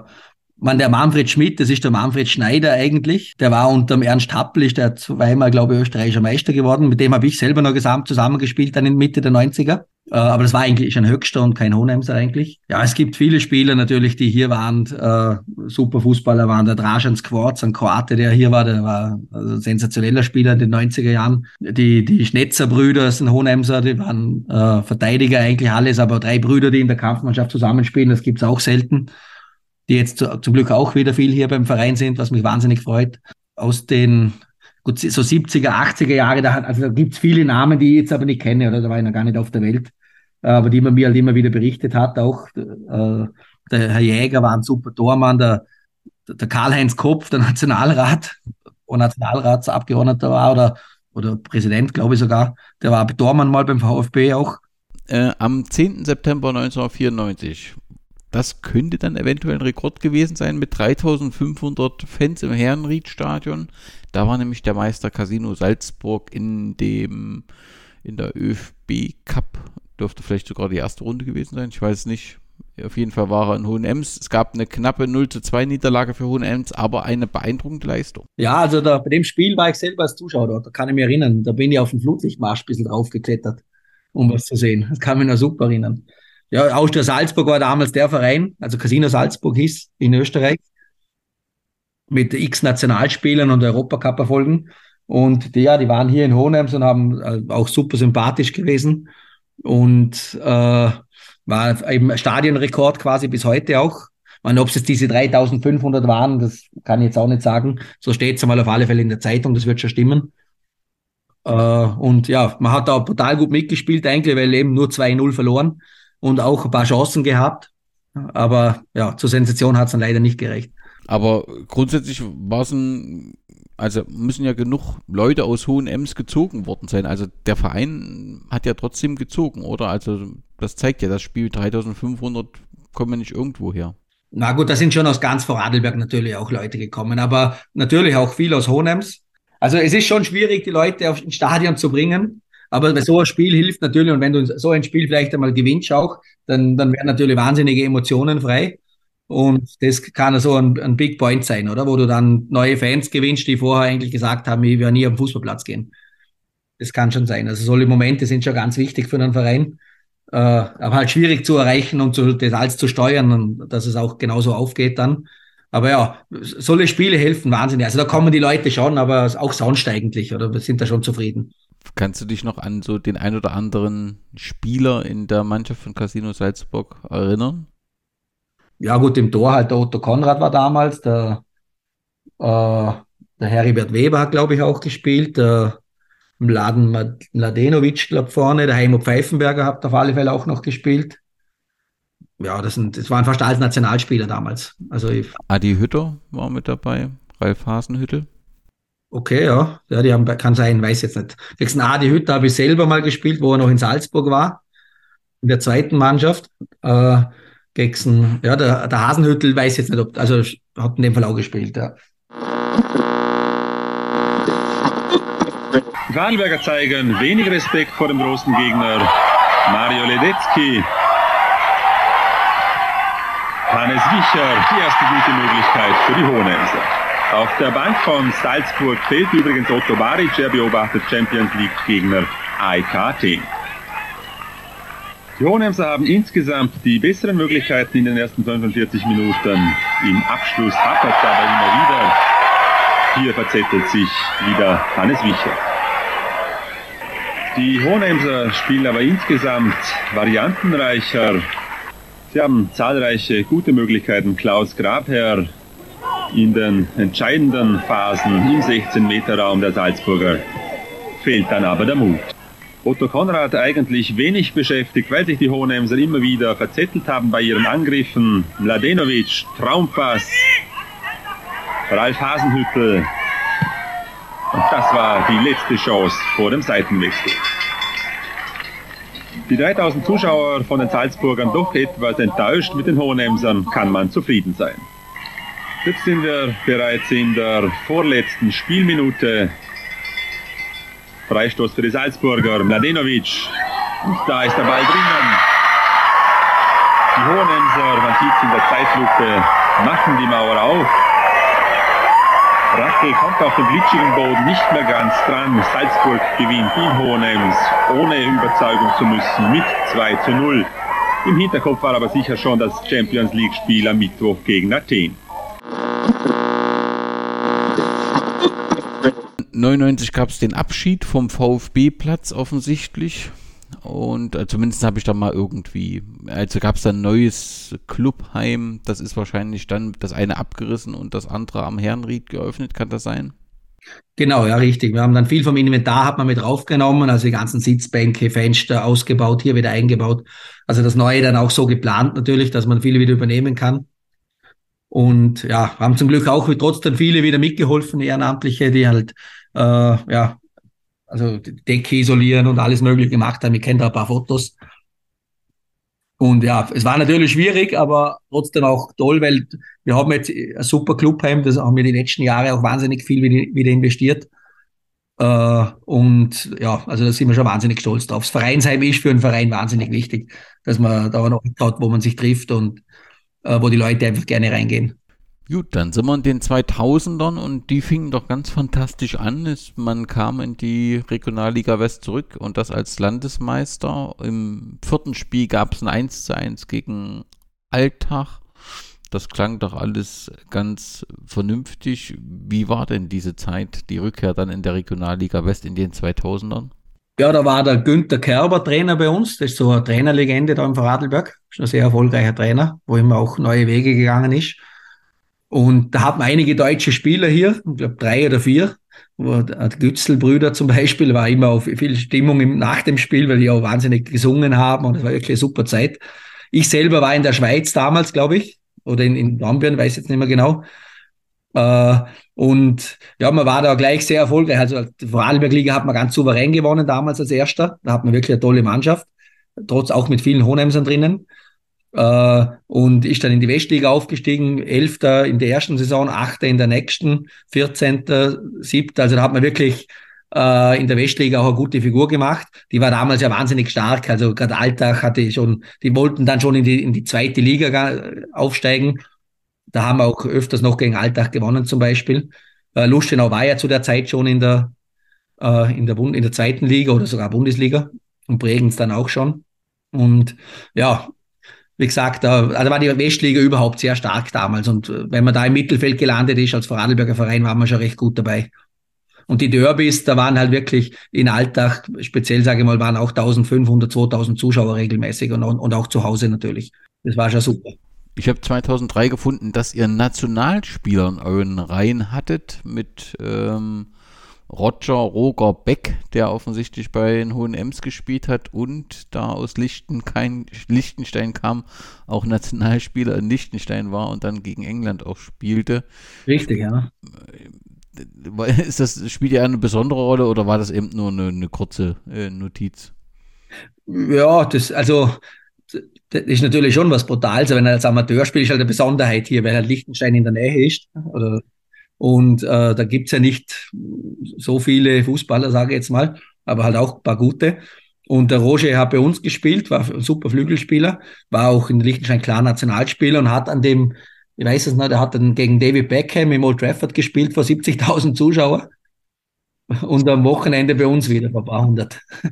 man, der Manfred Schmidt, das ist der Manfred Schneider eigentlich. Der war unter dem Ernst Happel, ist der zweimal, glaube ich, österreichischer Meister geworden. Mit dem habe ich selber noch gesamt zusammengespielt, dann in Mitte der 90er. Äh, aber das war eigentlich ein Höchster und kein Hohenemser eigentlich. Ja, es gibt viele Spieler natürlich, die hier waren, äh, super Fußballer waren. Der Dražan Skvorc, ein Kroate, der hier war, der war ein sensationeller Spieler in den 90er Jahren. Die, die Schnetzer-Brüder sind Hohenemser, die waren äh, Verteidiger eigentlich alles, aber drei Brüder, die in der Kampfmannschaft zusammenspielen, das gibt's auch selten. Die jetzt zu, zum Glück auch wieder viel hier beim Verein sind, was mich wahnsinnig freut. Aus den gut, so 70er, 80er Jahre, da, hat, also da gibt's viele Namen, die ich jetzt aber nicht kenne, oder da war ich noch gar nicht auf der Welt, äh, aber die man mir halt immer wieder berichtet hat. Auch äh, der Herr Jäger war ein super Tormann, der, der Karl-Heinz Kopf, der Nationalrat, wo Nationalratsabgeordneter war oder, oder Präsident, glaube ich sogar, der war Tormann mal beim VfB auch. Äh, am 10. September 1994 das könnte dann eventuell ein Rekord gewesen sein mit 3500 Fans im Herrenriedstadion. Da war nämlich der Meister Casino Salzburg in dem in der ÖFB Cup. Dürfte vielleicht sogar die erste Runde gewesen sein. Ich weiß es nicht. Auf jeden Fall war er in Hohenems. Es gab eine knappe 0 zu 2 Niederlage für Hohenems, aber eine beeindruckende Leistung. Ja, also da, bei dem Spiel war ich selber als Zuschauer dort. Da kann ich mich erinnern. Da bin ich auf dem Flutlichtmarsch ein bisschen draufgeklettert, um was zu sehen. Das kann mich noch super erinnern. Ja, Austria Salzburg war damals der Verein, also Casino Salzburg hieß in Österreich, mit x Nationalspielern und Europacup-Erfolgen. Und die, ja, die waren hier in Hohenems und haben äh, auch super sympathisch gewesen. Und äh, war eben Stadionrekord quasi bis heute auch. Man, ob es jetzt diese 3500 waren, das kann ich jetzt auch nicht sagen. So steht es einmal auf alle Fälle in der Zeitung, das wird schon stimmen. Äh, und ja, man hat da total gut mitgespielt eigentlich, weil eben nur 2-0 verloren und auch ein paar Chancen gehabt. Aber ja, zur Sensation hat es dann leider nicht gereicht. Aber grundsätzlich war es ein, also müssen ja genug Leute aus Hohen Ems gezogen worden sein. Also der Verein hat ja trotzdem gezogen, oder? Also das zeigt ja, das Spiel 3500 kommen nicht irgendwo her. Na gut, da sind schon aus ganz Vorarlberg natürlich auch Leute gekommen, aber natürlich auch viel aus Hohenems. Also es ist schon schwierig, die Leute auf ein Stadion zu bringen. Aber bei so ein Spiel hilft natürlich, und wenn du so ein Spiel vielleicht einmal gewinnst auch, dann, dann werden natürlich wahnsinnige Emotionen frei. Und das kann so ein, ein Big Point sein, oder? Wo du dann neue Fans gewinnst, die vorher eigentlich gesagt haben, ich werde nie am Fußballplatz gehen. Das kann schon sein. Also solche Momente sind schon ganz wichtig für einen Verein. Äh, aber halt schwierig zu erreichen und zu, das alles zu steuern und dass es auch genauso aufgeht dann. Aber ja, solche Spiele helfen wahnsinnig. Also da kommen die Leute schon, aber auch sonst eigentlich, oder? Wir sind da schon zufrieden. Kannst du dich noch an so den ein oder anderen Spieler in der Mannschaft von Casino Salzburg erinnern? Ja, gut, im Tor halt der Otto Konrad war damals, der, äh, der Heribert Weber hat, glaube ich, auch gespielt, der Mladen Mladenovic, glaube ich, vorne, der Heimo Pfeifenberger hat auf alle Fälle auch noch gespielt. Ja, das, sind, das waren fast alles Nationalspieler damals. Also ich, Adi Hütter war mit dabei, Ralf Hasenhüttel. Okay, ja. Ja, die haben, kann sein, weiß jetzt nicht. Gegen Adi Hütter habe ich selber mal gespielt, wo er noch in Salzburg war. In der zweiten Mannschaft. Äh, gegen, ja, der, der Hasenhüttel weiß jetzt nicht, ob, also hat in dem Fall auch gespielt, ja. Die Vorarlberger zeigen wenig Respekt vor dem großen Gegner. Mario Ledetzky. Hannes Wicher, die erste gute Möglichkeit für die Hohenemser. Auf der Bank von Salzburg fehlt übrigens Otto Baric, er beobachtet Champions League Gegner Athen. Die Hohenemser haben insgesamt die besseren Möglichkeiten in den ersten 45 Minuten. Im Abschluss hapert aber immer wieder. Hier verzettelt sich wieder Hannes Wicher. Die Hohenemser spielen aber insgesamt variantenreicher. Sie haben zahlreiche gute Möglichkeiten. Klaus Grabherr in den entscheidenden Phasen im 16-Meter-Raum der Salzburger fehlt dann aber der Mut. Otto Konrad eigentlich wenig beschäftigt, weil sich die Hohenemser immer wieder verzettelt haben bei ihren Angriffen. Mladenovic, Traumpass, Ralf Hasenhüttel. Und das war die letzte Chance vor dem Seitenwechsel. Die 3000 Zuschauer von den Salzburgern doch etwas enttäuscht mit den Hohenemsern, kann man zufrieden sein. Jetzt sind wir bereits in der vorletzten Spielminute. Freistoß für die Salzburger, Mladenovic. Und da ist der Ball drinnen. Die Hohenemser, man sieht es in der Zeitlupe, machen die Mauer auf. Rackel kommt auf dem glitschigen Boden nicht mehr ganz dran. Salzburg gewinnt in Hohenems, ohne Überzeugung zu müssen, mit 2 zu 0. Im Hinterkopf war aber sicher schon das Champions League Spiel am Mittwoch gegen Athen. 99 gab es den Abschied vom VfB-Platz offensichtlich. Und äh, zumindest habe ich da mal irgendwie, also gab es da ein neues Clubheim, das ist wahrscheinlich dann das eine abgerissen und das andere am Herrenried geöffnet, kann das sein? Genau, ja, richtig. Wir haben dann viel vom Inventar hat man mit draufgenommen, also die ganzen Sitzbänke, Fenster ausgebaut, hier wieder eingebaut. Also das Neue dann auch so geplant natürlich, dass man viele wieder übernehmen kann. Und ja, haben zum Glück auch trotzdem viele wieder mitgeholfen, Ehrenamtliche, die halt, äh, ja, also Decke isolieren und alles Mögliche gemacht haben. Ich kenne da ein paar Fotos. Und ja, es war natürlich schwierig, aber trotzdem auch toll, weil wir haben jetzt ein super Clubheim, das haben wir die letzten Jahre auch wahnsinnig viel wieder investiert. Äh, und ja, also da sind wir schon wahnsinnig stolz drauf. Das Vereinsheim ist für einen Verein wahnsinnig wichtig, dass man da noch hat, wo man sich trifft und äh, wo die Leute einfach gerne reingehen. Gut, dann sind wir in den 2000ern und die fingen doch ganz fantastisch an. Man kam in die Regionalliga West zurück und das als Landesmeister. Im vierten Spiel gab es ein 1 zu 1 gegen Alltag. Das klang doch alles ganz vernünftig. Wie war denn diese Zeit, die Rückkehr dann in der Regionalliga West in den 2000ern? Ja, da war der Günther Kerber Trainer bei uns. Das ist so eine Trainerlegende da im Vorarlberg. Ist ein sehr erfolgreicher Trainer, wo immer auch neue Wege gegangen ist. Und da haben einige deutsche Spieler hier, ich glaube drei oder vier. Die Gützelbrüder zum Beispiel war immer auf viel Stimmung im, nach dem Spiel, weil die auch wahnsinnig gesungen haben und es war wirklich eine super Zeit. Ich selber war in der Schweiz damals, glaube ich, oder in, in Bamberg, weiß jetzt nicht mehr genau. Äh, und ja, man war da gleich sehr erfolgreich. Also die Vorarlberg-Liga hat man ganz souverän gewonnen damals als Erster. Da hat man wirklich eine tolle Mannschaft, trotz auch mit vielen Hohenemsern drinnen. Äh, und ist dann in die Westliga aufgestiegen, Elfter in der ersten Saison, Achter in der nächsten, Vierzehnter, Siebter. Also da hat man wirklich äh, in der Westliga auch eine gute Figur gemacht. Die war damals ja wahnsinnig stark. Also gerade Alltag hatte schon, die wollten dann schon in die, in die zweite Liga aufsteigen. Da haben wir auch öfters noch gegen Alltag gewonnen zum Beispiel. Äh, Lustenau war ja zu der Zeit schon in der, äh, in der, Bund, in der zweiten Liga oder sogar Bundesliga und Bregenz dann auch schon. Und ja, wie gesagt, da, also war die Westliga überhaupt sehr stark damals. Und äh, wenn man da im Mittelfeld gelandet ist als Vorarlberger Verein, war man schon recht gut dabei. Und die Derbys, da waren halt wirklich in Alltag, speziell sage ich mal, waren auch 1500, 2000 Zuschauer regelmäßig und, und auch zu Hause natürlich. Das war schon super. Ich habe 2003 gefunden, dass ihr Nationalspieler in euren Reihen hattet mit ähm, Roger Roger Beck, der offensichtlich bei den Hohen Ems gespielt hat und da aus Liechtenstein, Liechtenstein kam, auch Nationalspieler in Liechtenstein war und dann gegen England auch spielte. Richtig, ja. Ist das, spielt ja eine besondere Rolle oder war das eben nur eine, eine kurze äh, Notiz? Ja, das, also, das ist natürlich schon was Brutales, wenn er als Amateur spielt, ist halt eine Besonderheit hier, weil halt Liechtenstein in der Nähe ist. Oder und äh, da gibt's ja nicht so viele Fußballer, sage ich jetzt mal, aber halt auch ein paar gute. Und der Roger hat bei uns gespielt, war ein super Flügelspieler, war auch in Liechtenstein klar Nationalspieler und hat an dem, ich weiß es nicht, er hat dann gegen David Beckham im Old Trafford gespielt vor 70.000 Zuschauer und am Wochenende bei uns wieder vor ein paar hundert. *laughs*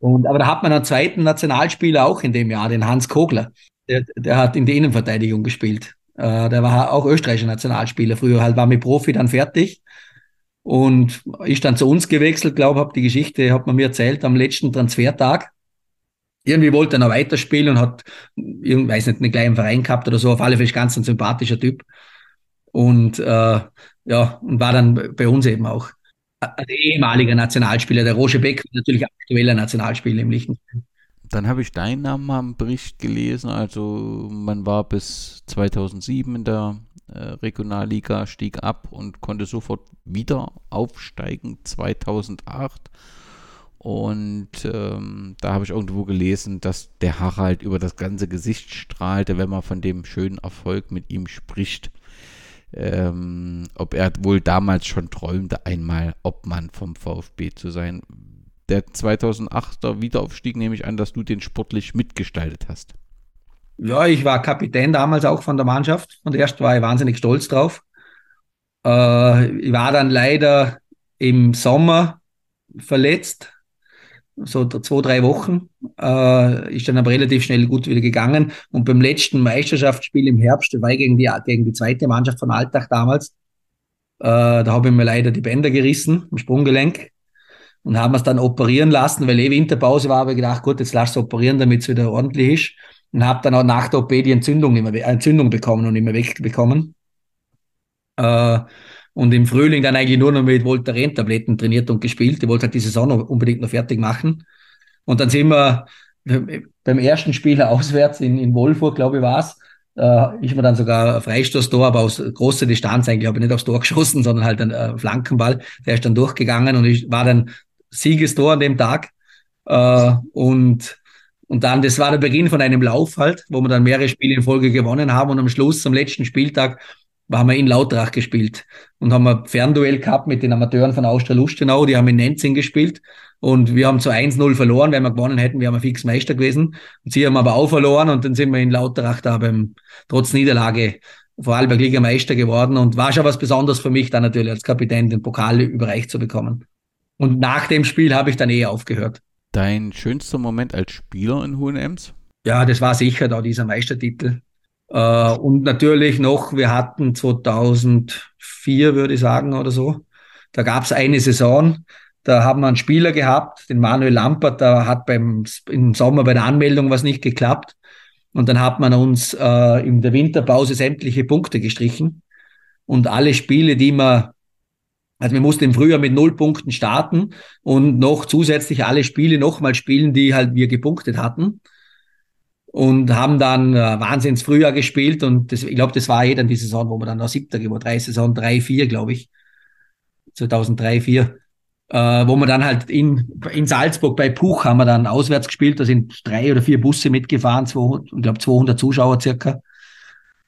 Und, aber da hat man einen zweiten Nationalspieler auch in dem Jahr, den Hans Kogler. Der, der hat in der Innenverteidigung gespielt. Äh, der war auch österreichischer Nationalspieler. Früher halt war mit Profi dann fertig und ist dann zu uns gewechselt, glaube habe die Geschichte, hat man mir erzählt am letzten Transfertag. Irgendwie wollte er noch weiterspielen und hat, ich weiß nicht, einen kleinen Verein gehabt oder so. Auf alle Fälle ganz ein sympathischer Typ. Und äh, ja, und war dann bei uns eben auch ein ehemaliger Nationalspieler. Der Roger Beck natürlich aktueller Nationalspieler im Liechtenstein. Dann habe ich deinen Namen am Bericht gelesen. Also man war bis 2007 in der äh, Regionalliga, stieg ab und konnte sofort wieder aufsteigen 2008. Und ähm, da habe ich irgendwo gelesen, dass der Harald über das ganze Gesicht strahlte, wenn man von dem schönen Erfolg mit ihm spricht. Ähm, ob er wohl damals schon träumte, einmal Obmann vom VfB zu sein der 2008er Wiederaufstieg nehme ich an, dass du den sportlich mitgestaltet hast. Ja, ich war Kapitän damals auch von der Mannschaft und erst war ich wahnsinnig stolz drauf. Äh, ich war dann leider im Sommer verletzt, so zwei, drei Wochen, äh, ist dann aber relativ schnell gut wieder gegangen. Und beim letzten Meisterschaftsspiel im Herbst, war ich gegen die, gegen die zweite Mannschaft von Alltag damals, äh, da habe ich mir leider die Bänder gerissen, im Sprunggelenk und haben es dann operieren lassen, weil eh Winterpause war, ich gedacht, gut, jetzt lass es operieren, damit es wieder ordentlich ist. Und habe dann auch nach der OP die Entzündung, immer, Entzündung bekommen und immer wegbekommen. Äh, und im Frühling dann eigentlich nur noch mit Voltaren-Tabletten trainiert und gespielt. Ich wollte halt die Saison noch unbedingt noch fertig machen. Und dann sind wir beim ersten Spiel *laughs* auswärts in, in Wolfurt, glaube ich, war es, äh, ist mir dann sogar Freistoßtor, aber aus großer Distanz eigentlich, habe ich nicht aufs Tor *laughs* geschossen, sondern halt ein äh, Flankenball. Der ist dann durchgegangen und ich war dann Siegestor an dem Tag. Äh, und, und dann, das war der Beginn von einem Lauf halt, wo wir dann mehrere Spiele in Folge gewonnen haben. Und am Schluss, am letzten Spieltag, haben wir in Lautrach gespielt und haben ein Fernduell gehabt mit den Amateuren von Austria Lustenau, die haben in Nenzing gespielt und wir haben zu 1-0 verloren, wenn wir gewonnen hätten, wir haben fix Meister gewesen und sie haben aber auch verloren und dann sind wir in Lauterach da beim, trotz Niederlage Vorarlberg Liga Meister geworden und war schon was Besonderes für mich dann natürlich als Kapitän den Pokal überreicht zu bekommen. Und nach dem Spiel habe ich dann eh aufgehört. Dein schönster Moment als Spieler in Hohenems? Ja, das war sicher da dieser Meistertitel. Äh, und natürlich noch, wir hatten 2004, würde ich sagen, oder so. Da gab es eine Saison, da haben wir einen Spieler gehabt, den Manuel Lampert, da hat beim, im Sommer bei der Anmeldung was nicht geklappt. Und dann hat man uns äh, in der Winterpause sämtliche Punkte gestrichen. Und alle Spiele, die man also wir mussten im Frühjahr mit null Punkten starten und noch zusätzlich alle Spiele nochmal spielen, die halt wir gepunktet hatten. und haben dann äh, wahnsinns Frühjahr gespielt und das, ich glaube, das war eh dann die Saison, wo wir dann noch siebter geworden, drei Saison, drei, vier, glaube ich, 2003, vier, äh, wo wir dann halt in, in Salzburg bei Puch haben wir dann auswärts gespielt, da sind drei oder vier Busse mitgefahren, zwei, ich glaube 200 Zuschauer circa.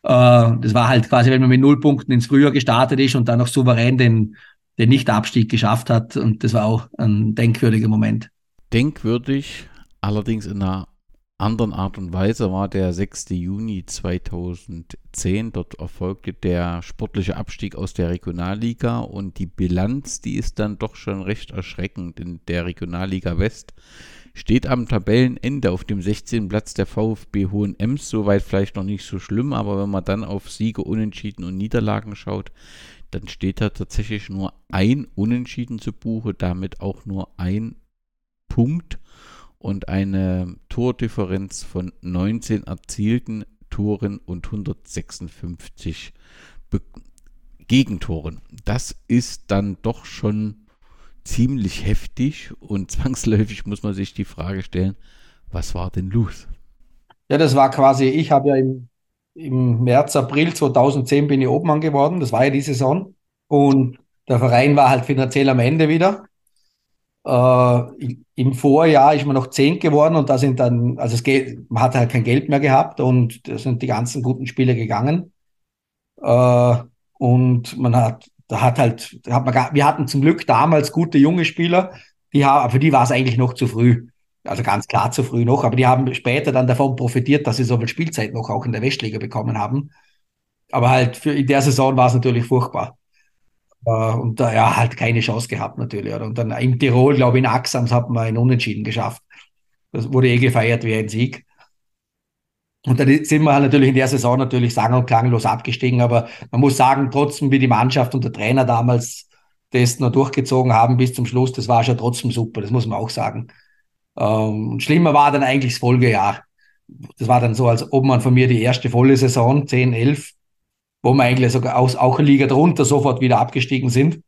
Äh, das war halt quasi, wenn man mit null Punkten ins Frühjahr gestartet ist und dann noch souverän den, den Nicht-Abstieg geschafft hat und das war auch ein denkwürdiger Moment. Denkwürdig, allerdings in einer anderen Art und Weise war der 6. Juni 2010. Dort erfolgte der sportliche Abstieg aus der Regionalliga und die Bilanz, die ist dann doch schon recht erschreckend. In der Regionalliga West steht am Tabellenende auf dem 16. Platz der VfB Hohenems. Soweit vielleicht noch nicht so schlimm, aber wenn man dann auf Siege, Unentschieden und Niederlagen schaut, dann steht da tatsächlich nur ein Unentschieden zu Buche, damit auch nur ein Punkt und eine Tordifferenz von 19 erzielten Toren und 156 Be Gegentoren. Das ist dann doch schon ziemlich heftig und *laughs* zwangsläufig muss man sich die Frage stellen, was war denn los? Ja, das war quasi, ich habe ja im, im März, April 2010 bin ich Obmann geworden, das war ja die Saison und der Verein war halt finanziell am Ende wieder äh, Im Vorjahr ist man noch zehn geworden und da sind dann, also es geht, man hat halt kein Geld mehr gehabt und da sind die ganzen guten Spiele gegangen. Äh, und man hat, da hat halt, da hat man, wir hatten zum Glück damals gute junge Spieler, die für die war es eigentlich noch zu früh. Also ganz klar zu früh noch, aber die haben später dann davon profitiert, dass sie so viel Spielzeit noch auch in der Westliga bekommen haben. Aber halt für in der Saison war es natürlich furchtbar. Äh, und da ja halt keine Chance gehabt natürlich. Und dann in Tirol, glaube ich, in Axams hat man einen Unentschieden geschafft. Das wurde eh gefeiert wie ein Sieg. Und dann sind wir halt natürlich in der Saison natürlich sang- und klanglos abgestiegen. Aber man muss sagen, trotzdem, wie die Mannschaft und der Trainer damals das noch durchgezogen haben bis zum Schluss, das war schon trotzdem super, das muss man auch sagen. Ähm, schlimmer war dann eigentlich das Folgejahr. Das war dann so, als ob man von mir die erste volle Saison, 10, 11, wo wir eigentlich sogar aus, auch eine Liga drunter sofort wieder abgestiegen sind. Äh,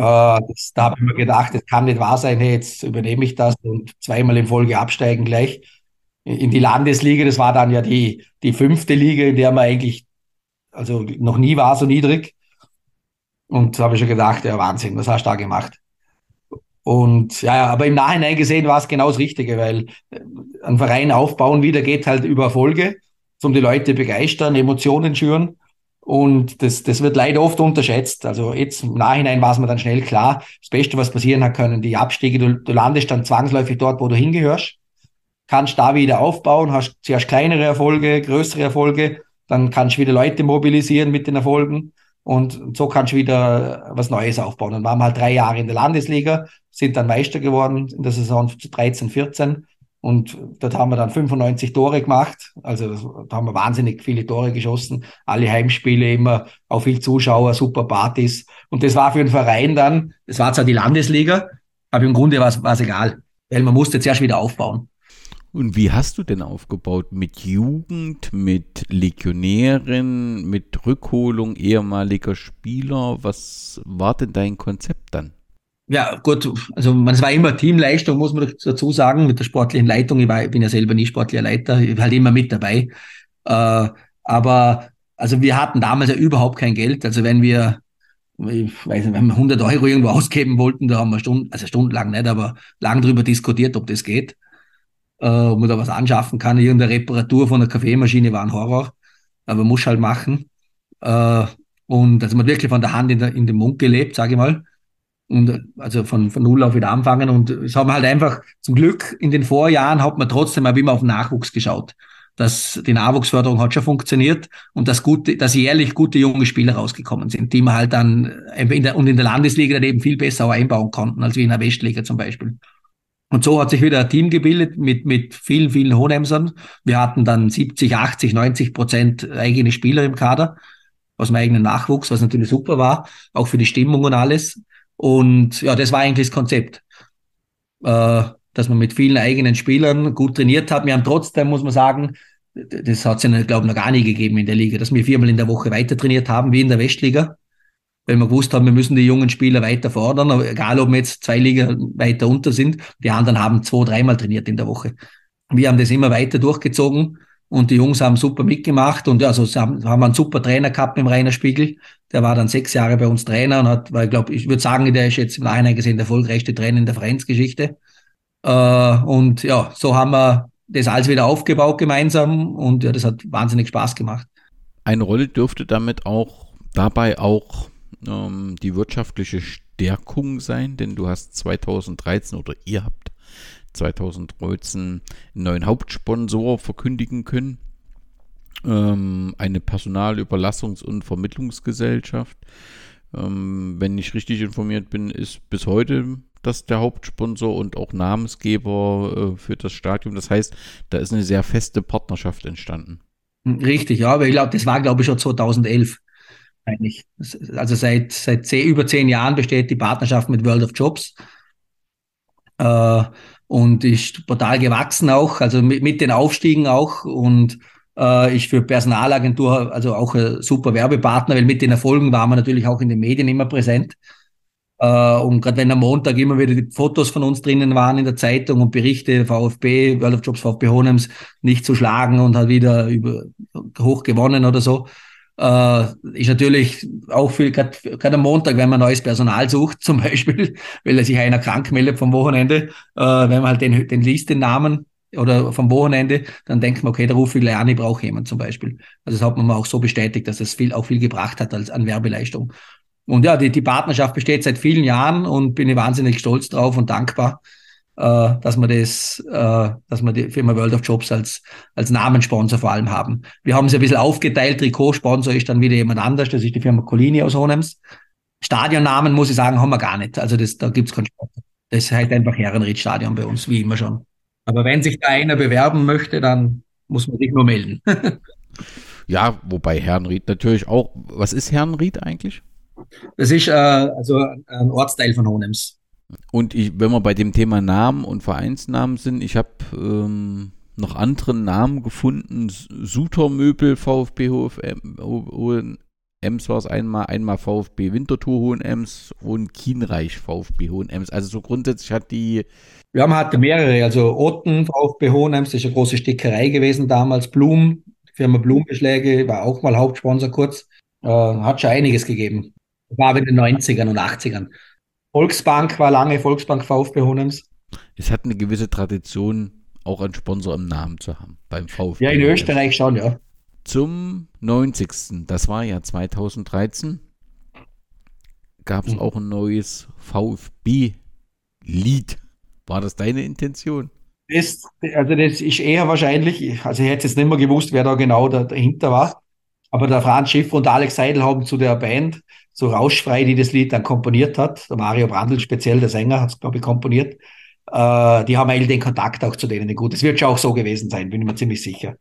das, da habe ich mir gedacht, das kann nicht wahr sein, hey, jetzt übernehme ich das und zweimal in Folge absteigen gleich in die Landesliga. Das war dann ja die, die fünfte Liga, in der man eigentlich, also noch nie war so niedrig. Und da habe ich schon gedacht, ja, Wahnsinn, was hast du da gemacht? Und ja, aber im Nachhinein gesehen war es genau das Richtige, weil äh, ein Verein aufbauen wieder geht halt über Erfolge, um die Leute begeistern, Emotionen schüren. Und das, das wird leider oft unterschätzt. Also jetzt im Nachhinein war es mir dann schnell klar, das Beste, was passieren hat können, die Abstiege, du, du landest dann zwangsläufig dort, wo du hingehörst, kannst da wieder aufbauen, hast zuerst kleinere Erfolge, größere Erfolge, dann kannst du wieder Leute mobilisieren mit den Erfolgen und so kannst du wieder was Neues aufbauen. Dann waren wir halt drei Jahre in der Landesliga, sind dann Meister geworden in der Saison 13, 14 und dort haben wir dann 95 Tore gemacht. Also da haben wir wahnsinnig viele Tore geschossen. Alle Heimspiele immer, auch viel Zuschauer, super Partys. Und das war für den Verein dann, das war zwar die Landesliga, aber im Grunde war es egal. Weil man musste zuerst wieder aufbauen. Und wie hast du denn aufgebaut? Mit Jugend, mit Legionären, mit Rückholung ehemaliger Spieler? Was war denn dein Konzept dann? Ja, gut, also man, es war immer Teamleistung, muss man dazu sagen, mit der sportlichen Leitung. Ich, war, ich bin ja selber nie sportlicher Leiter, ich war halt immer mit dabei. Äh, aber also wir hatten damals ja überhaupt kein Geld. Also wenn wir, ich weiß nicht, wenn wir 100 Euro irgendwo *laughs* ausgeben wollten, da haben wir Stunden, also stundenlang nicht, aber lang drüber diskutiert, ob das geht, äh, ob man da was anschaffen kann. Irgendeine Reparatur von einer Kaffeemaschine war ein Horror, aber muss halt machen. Äh, und also man hat wirklich von der Hand in, der, in den Mund gelebt, sage ich mal und also von, von Null auf wieder anfangen. Und es haben halt einfach zum Glück in den Vorjahren hat man trotzdem auch immer auf den Nachwuchs geschaut. Dass die Nachwuchsförderung hat schon funktioniert und dass gute, dass jährlich gute junge Spieler rausgekommen sind, die man halt dann in der, und in der Landesliga dann eben viel besser auch einbauen konnten, als wie in der Westliga zum Beispiel. Und so hat sich wieder ein Team gebildet mit, mit vielen, vielen Hohenemsern. Wir hatten dann 70, 80, 90 Prozent eigene Spieler im Kader aus dem eigenen Nachwuchs, was natürlich super war, auch für die Stimmung und alles. Und ja, das war eigentlich das Konzept. Äh, dass man mit vielen eigenen Spielern gut trainiert hat. Wir haben trotzdem, muss man sagen, das hat es ja, glaube ich, noch gar nie gegeben in der Liga, dass wir viermal in der Woche weiter trainiert haben, wie in der Westliga. Weil wir gewusst haben, wir müssen die jungen Spieler weiter fordern, egal ob wir jetzt zwei Liga weiter unter sind, die anderen haben zwei, dreimal trainiert in der Woche. wir haben das immer weiter durchgezogen und die Jungs haben super mitgemacht und ja, also haben, haben einen super Trainer gehabt mit dem Rainer Spiegel. Der war dann sechs Jahre bei uns Trainer und hat, weil ich glaube, ich würde sagen, der ist jetzt im Nachhinein gesehen der erfolgreichste Trainer in der Vereinsgeschichte. Äh, und ja, so haben wir das alles wieder aufgebaut gemeinsam und ja, das hat wahnsinnig Spaß gemacht. Eine Rolle dürfte damit auch dabei auch ähm, die wirtschaftliche Stärkung sein, denn du hast 2013 oder ihr habt 2013 einen neuen Hauptsponsor verkündigen können. Ähm, eine Personalüberlassungs- und Vermittlungsgesellschaft. Ähm, wenn ich richtig informiert bin, ist bis heute das der Hauptsponsor und auch Namensgeber äh, für das Stadion. Das heißt, da ist eine sehr feste Partnerschaft entstanden. Richtig, ja, aber ich glaube, das war, glaube ich, schon 2011 eigentlich. Also seit, seit zehn, über zehn Jahren besteht die Partnerschaft mit World of Jobs. Äh, und ist total gewachsen auch, also mit, mit den Aufstiegen auch. Und äh, ich für Personalagentur, also auch ein super Werbepartner, weil mit den Erfolgen waren wir natürlich auch in den Medien immer präsent. Äh, und gerade wenn am Montag immer wieder die Fotos von uns drinnen waren in der Zeitung und Berichte, VfB, World of Jobs, VfB Honems nicht zu schlagen und hat wieder über, hoch gewonnen oder so, äh, ist natürlich auch für gerade am Montag, wenn man neues Personal sucht, *laughs* zum Beispiel, weil sich einer krank meldet vom Wochenende, äh, wenn man halt den, den liest, den Namen oder vom Wochenende, dann denkt man, okay, der rufe ich an, ich brauche jemand zum Beispiel. Also das hat man auch so bestätigt, dass es viel, auch viel gebracht hat als an Werbeleistung. Und ja, die, die Partnerschaft besteht seit vielen Jahren und bin ich wahnsinnig stolz drauf und dankbar, äh, dass wir das, äh, dass wir die Firma World of Jobs als, als Namenssponsor vor allem haben. Wir haben sie ein bisschen aufgeteilt. Trikotsponsor ist dann wieder jemand anders. Das ist die Firma Colini aus Honems. Stadionnamen, muss ich sagen, haben wir gar nicht. Also das, da gibt's keinen Sponsor. Das heißt einfach Herrenried-Stadion bei uns, wie immer schon. Aber wenn sich da einer bewerben möchte, dann muss man sich nur melden. *laughs* ja, wobei Herrenried natürlich auch. Was ist Herrenried eigentlich? Das ist äh, also ein Ortsteil von Honems. Und ich, wenn wir bei dem Thema Namen und Vereinsnamen sind, ich habe ähm, noch andere Namen gefunden. Sutermöbel, VfB Hohen Ems war es einmal, einmal VfB Winterthur Hohen Ems und Kienreich VfB Hohen Ems. Also so grundsätzlich hat die. Wir haben halt mehrere, also Otten, VfB Hohen Ems, das ist eine große Stickerei gewesen damals. Blum, Firma Blumenbeschläge, war auch mal Hauptsponsor kurz. Äh, hat schon einiges gegeben. War in den 90ern und 80ern. Volksbank war lange Volksbank VfB Honems. Es hat eine gewisse Tradition, auch einen Sponsor im Namen zu haben beim VfB. Ja, in Österreich schon, ja. Zum 90. Das war ja 2013. Gab es auch ein neues VfB-Lied. War das deine Intention? Das, also das ist eher wahrscheinlich, also ich hätte jetzt nicht mehr gewusst, wer da genau da, dahinter war. Aber der Franz Schiff und Alex Seidel haben zu der Band so rauschfrei, die das Lied dann komponiert hat. Der Mario Brandl speziell, der Sänger, hat es, glaube ich, komponiert. Äh, die haben eigentlich den Kontakt auch zu denen gut. Das wird schon auch so gewesen sein, bin ich mir ziemlich sicher.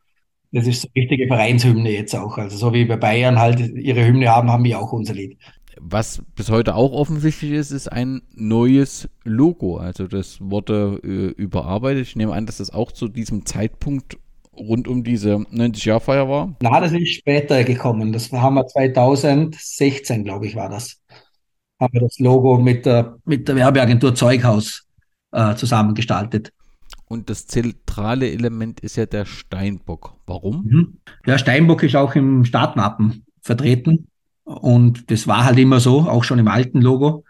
Das ist so eine richtige Vereinshymne jetzt auch. Also so wie bei Bayern halt ihre Hymne haben, haben wir auch unser Lied. Was bis heute auch offensichtlich ist, ist ein neues Logo. Also das wurde äh, überarbeitet. Ich nehme an, dass das auch zu diesem Zeitpunkt rund um diese 90-Jahr-Feier war? Na, das ist später gekommen. Das haben wir 2016, glaube ich, war das. Haben wir das Logo mit der, mit der Werbeagentur Zeughaus äh, zusammengestaltet. Und das zentrale Element ist ja der Steinbock. Warum? Mhm. Der Steinbock ist auch im Startmappen vertreten. Und das war halt immer so, auch schon im alten Logo.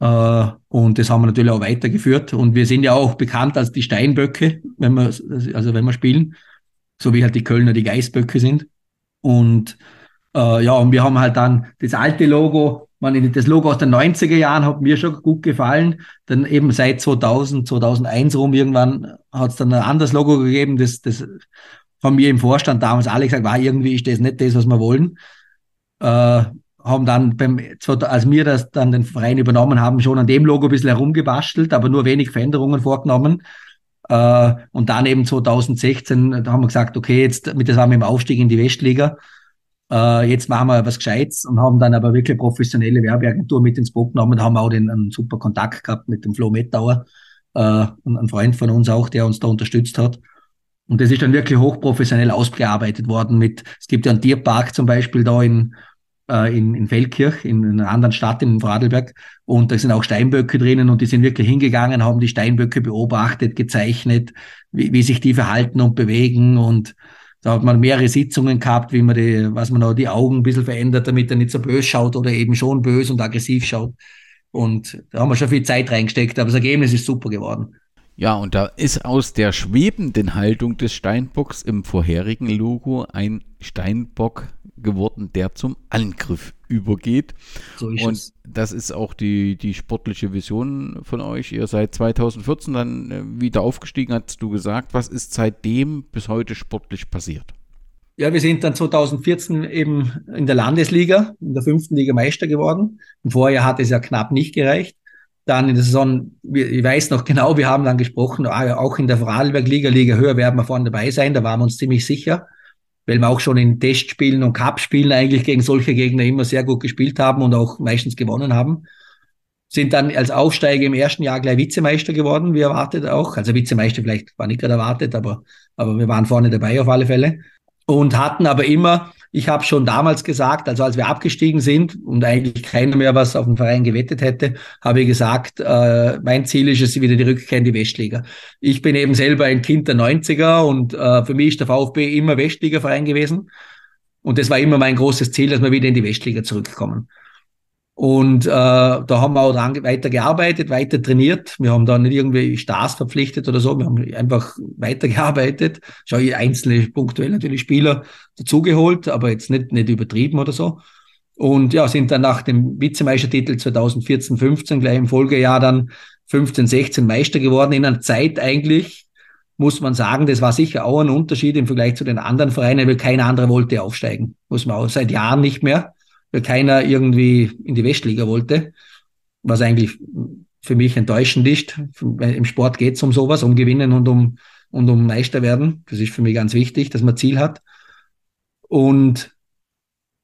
Äh, und das haben wir natürlich auch weitergeführt. Und wir sind ja auch bekannt als die Steinböcke, wenn wir, also wenn wir spielen so wie halt die Kölner die Geißböcke sind. Und äh, ja, und wir haben halt dann das alte Logo, man, das Logo aus den 90er Jahren hat mir schon gut gefallen. Dann eben seit 2000, 2001 rum irgendwann hat es dann ein anderes Logo gegeben, das, das von mir im Vorstand damals alle gesagt, war irgendwie ist das nicht das, was wir wollen. Äh, haben dann beim, als wir das dann den Verein übernommen haben, schon an dem Logo ein bisschen herumgebastelt, aber nur wenig Veränderungen vorgenommen. Äh, und dann eben 2016, da haben wir gesagt, okay, jetzt, mit das waren wir im Aufstieg in die Westliga. Äh, jetzt machen wir was Gescheites und haben dann aber wirklich professionelle Werbeagentur mit ins Boot genommen. Da haben auch den, einen super Kontakt gehabt mit dem Flo Mettauer, äh, ein Freund von uns auch, der uns da unterstützt hat. Und das ist dann wirklich hochprofessionell ausgearbeitet worden mit, es gibt ja einen Tierpark zum Beispiel da in, äh, in, in Feldkirch, in, in einer anderen Stadt in Vorarlberg. Und da sind auch Steinböcke drinnen und die sind wirklich hingegangen, haben die Steinböcke beobachtet, gezeichnet, wie, wie sich die verhalten und bewegen. Und da hat man mehrere Sitzungen gehabt, wie man die, was man auch die Augen ein bisschen verändert, damit er nicht so böse schaut oder eben schon böse und aggressiv schaut. Und da haben wir schon viel Zeit reingesteckt, aber das Ergebnis ist super geworden. Ja, und da ist aus der schwebenden Haltung des Steinbocks im vorherigen Logo ein Steinbock geworden, der zum Angriff übergeht. So ist und es. das ist auch die, die sportliche Vision von euch. Ihr seid 2014 dann äh, wieder aufgestiegen, hast du gesagt. Was ist seitdem bis heute sportlich passiert? Ja, wir sind dann 2014 eben in der Landesliga, in der fünften Liga Meister geworden. Im Vorjahr hat es ja knapp nicht gereicht dann in der Saison, ich weiß noch genau, wir haben dann gesprochen, ah, auch in der Vorarlberg-Liga, Liga höher werden wir vorne dabei sein, da waren wir uns ziemlich sicher, weil wir auch schon in Testspielen und Cup-Spielen eigentlich gegen solche Gegner immer sehr gut gespielt haben und auch meistens gewonnen haben. Sind dann als Aufsteiger im ersten Jahr gleich Vizemeister geworden, wie erwartet auch. Also Vizemeister vielleicht war nicht gerade erwartet, aber, aber wir waren vorne dabei auf alle Fälle. Und hatten aber immer ich habe schon damals gesagt, also als wir abgestiegen sind und eigentlich keiner mehr was auf den Verein gewettet hätte, habe ich gesagt, äh, mein Ziel ist es wieder die Rückkehr in die Westliga. Ich bin eben selber ein Kind der 90er und äh, für mich ist der VfB immer Westliga-Verein gewesen. Und das war immer mein großes Ziel, dass wir wieder in die Westliga zurückkommen. Und äh, da haben wir auch dran weiter gearbeitet, weiter trainiert. Wir haben da nicht irgendwie Stars verpflichtet oder so. Wir haben einfach weiter gearbeitet. Schon einzelne punktuell natürlich Spieler dazugeholt, aber jetzt nicht, nicht übertrieben oder so. Und ja, sind dann nach dem Vizemeistertitel 2014, 15 gleich im Folgejahr dann 15, 16 Meister geworden in einer Zeit eigentlich, muss man sagen, das war sicher auch ein Unterschied im Vergleich zu den anderen Vereinen, weil kein anderer wollte aufsteigen. Muss man auch seit Jahren nicht mehr weil keiner irgendwie in die Westliga wollte, was eigentlich für mich enttäuschend ist. Im Sport geht es um sowas, um Gewinnen und um, und um Meister werden. Das ist für mich ganz wichtig, dass man Ziel hat. Und,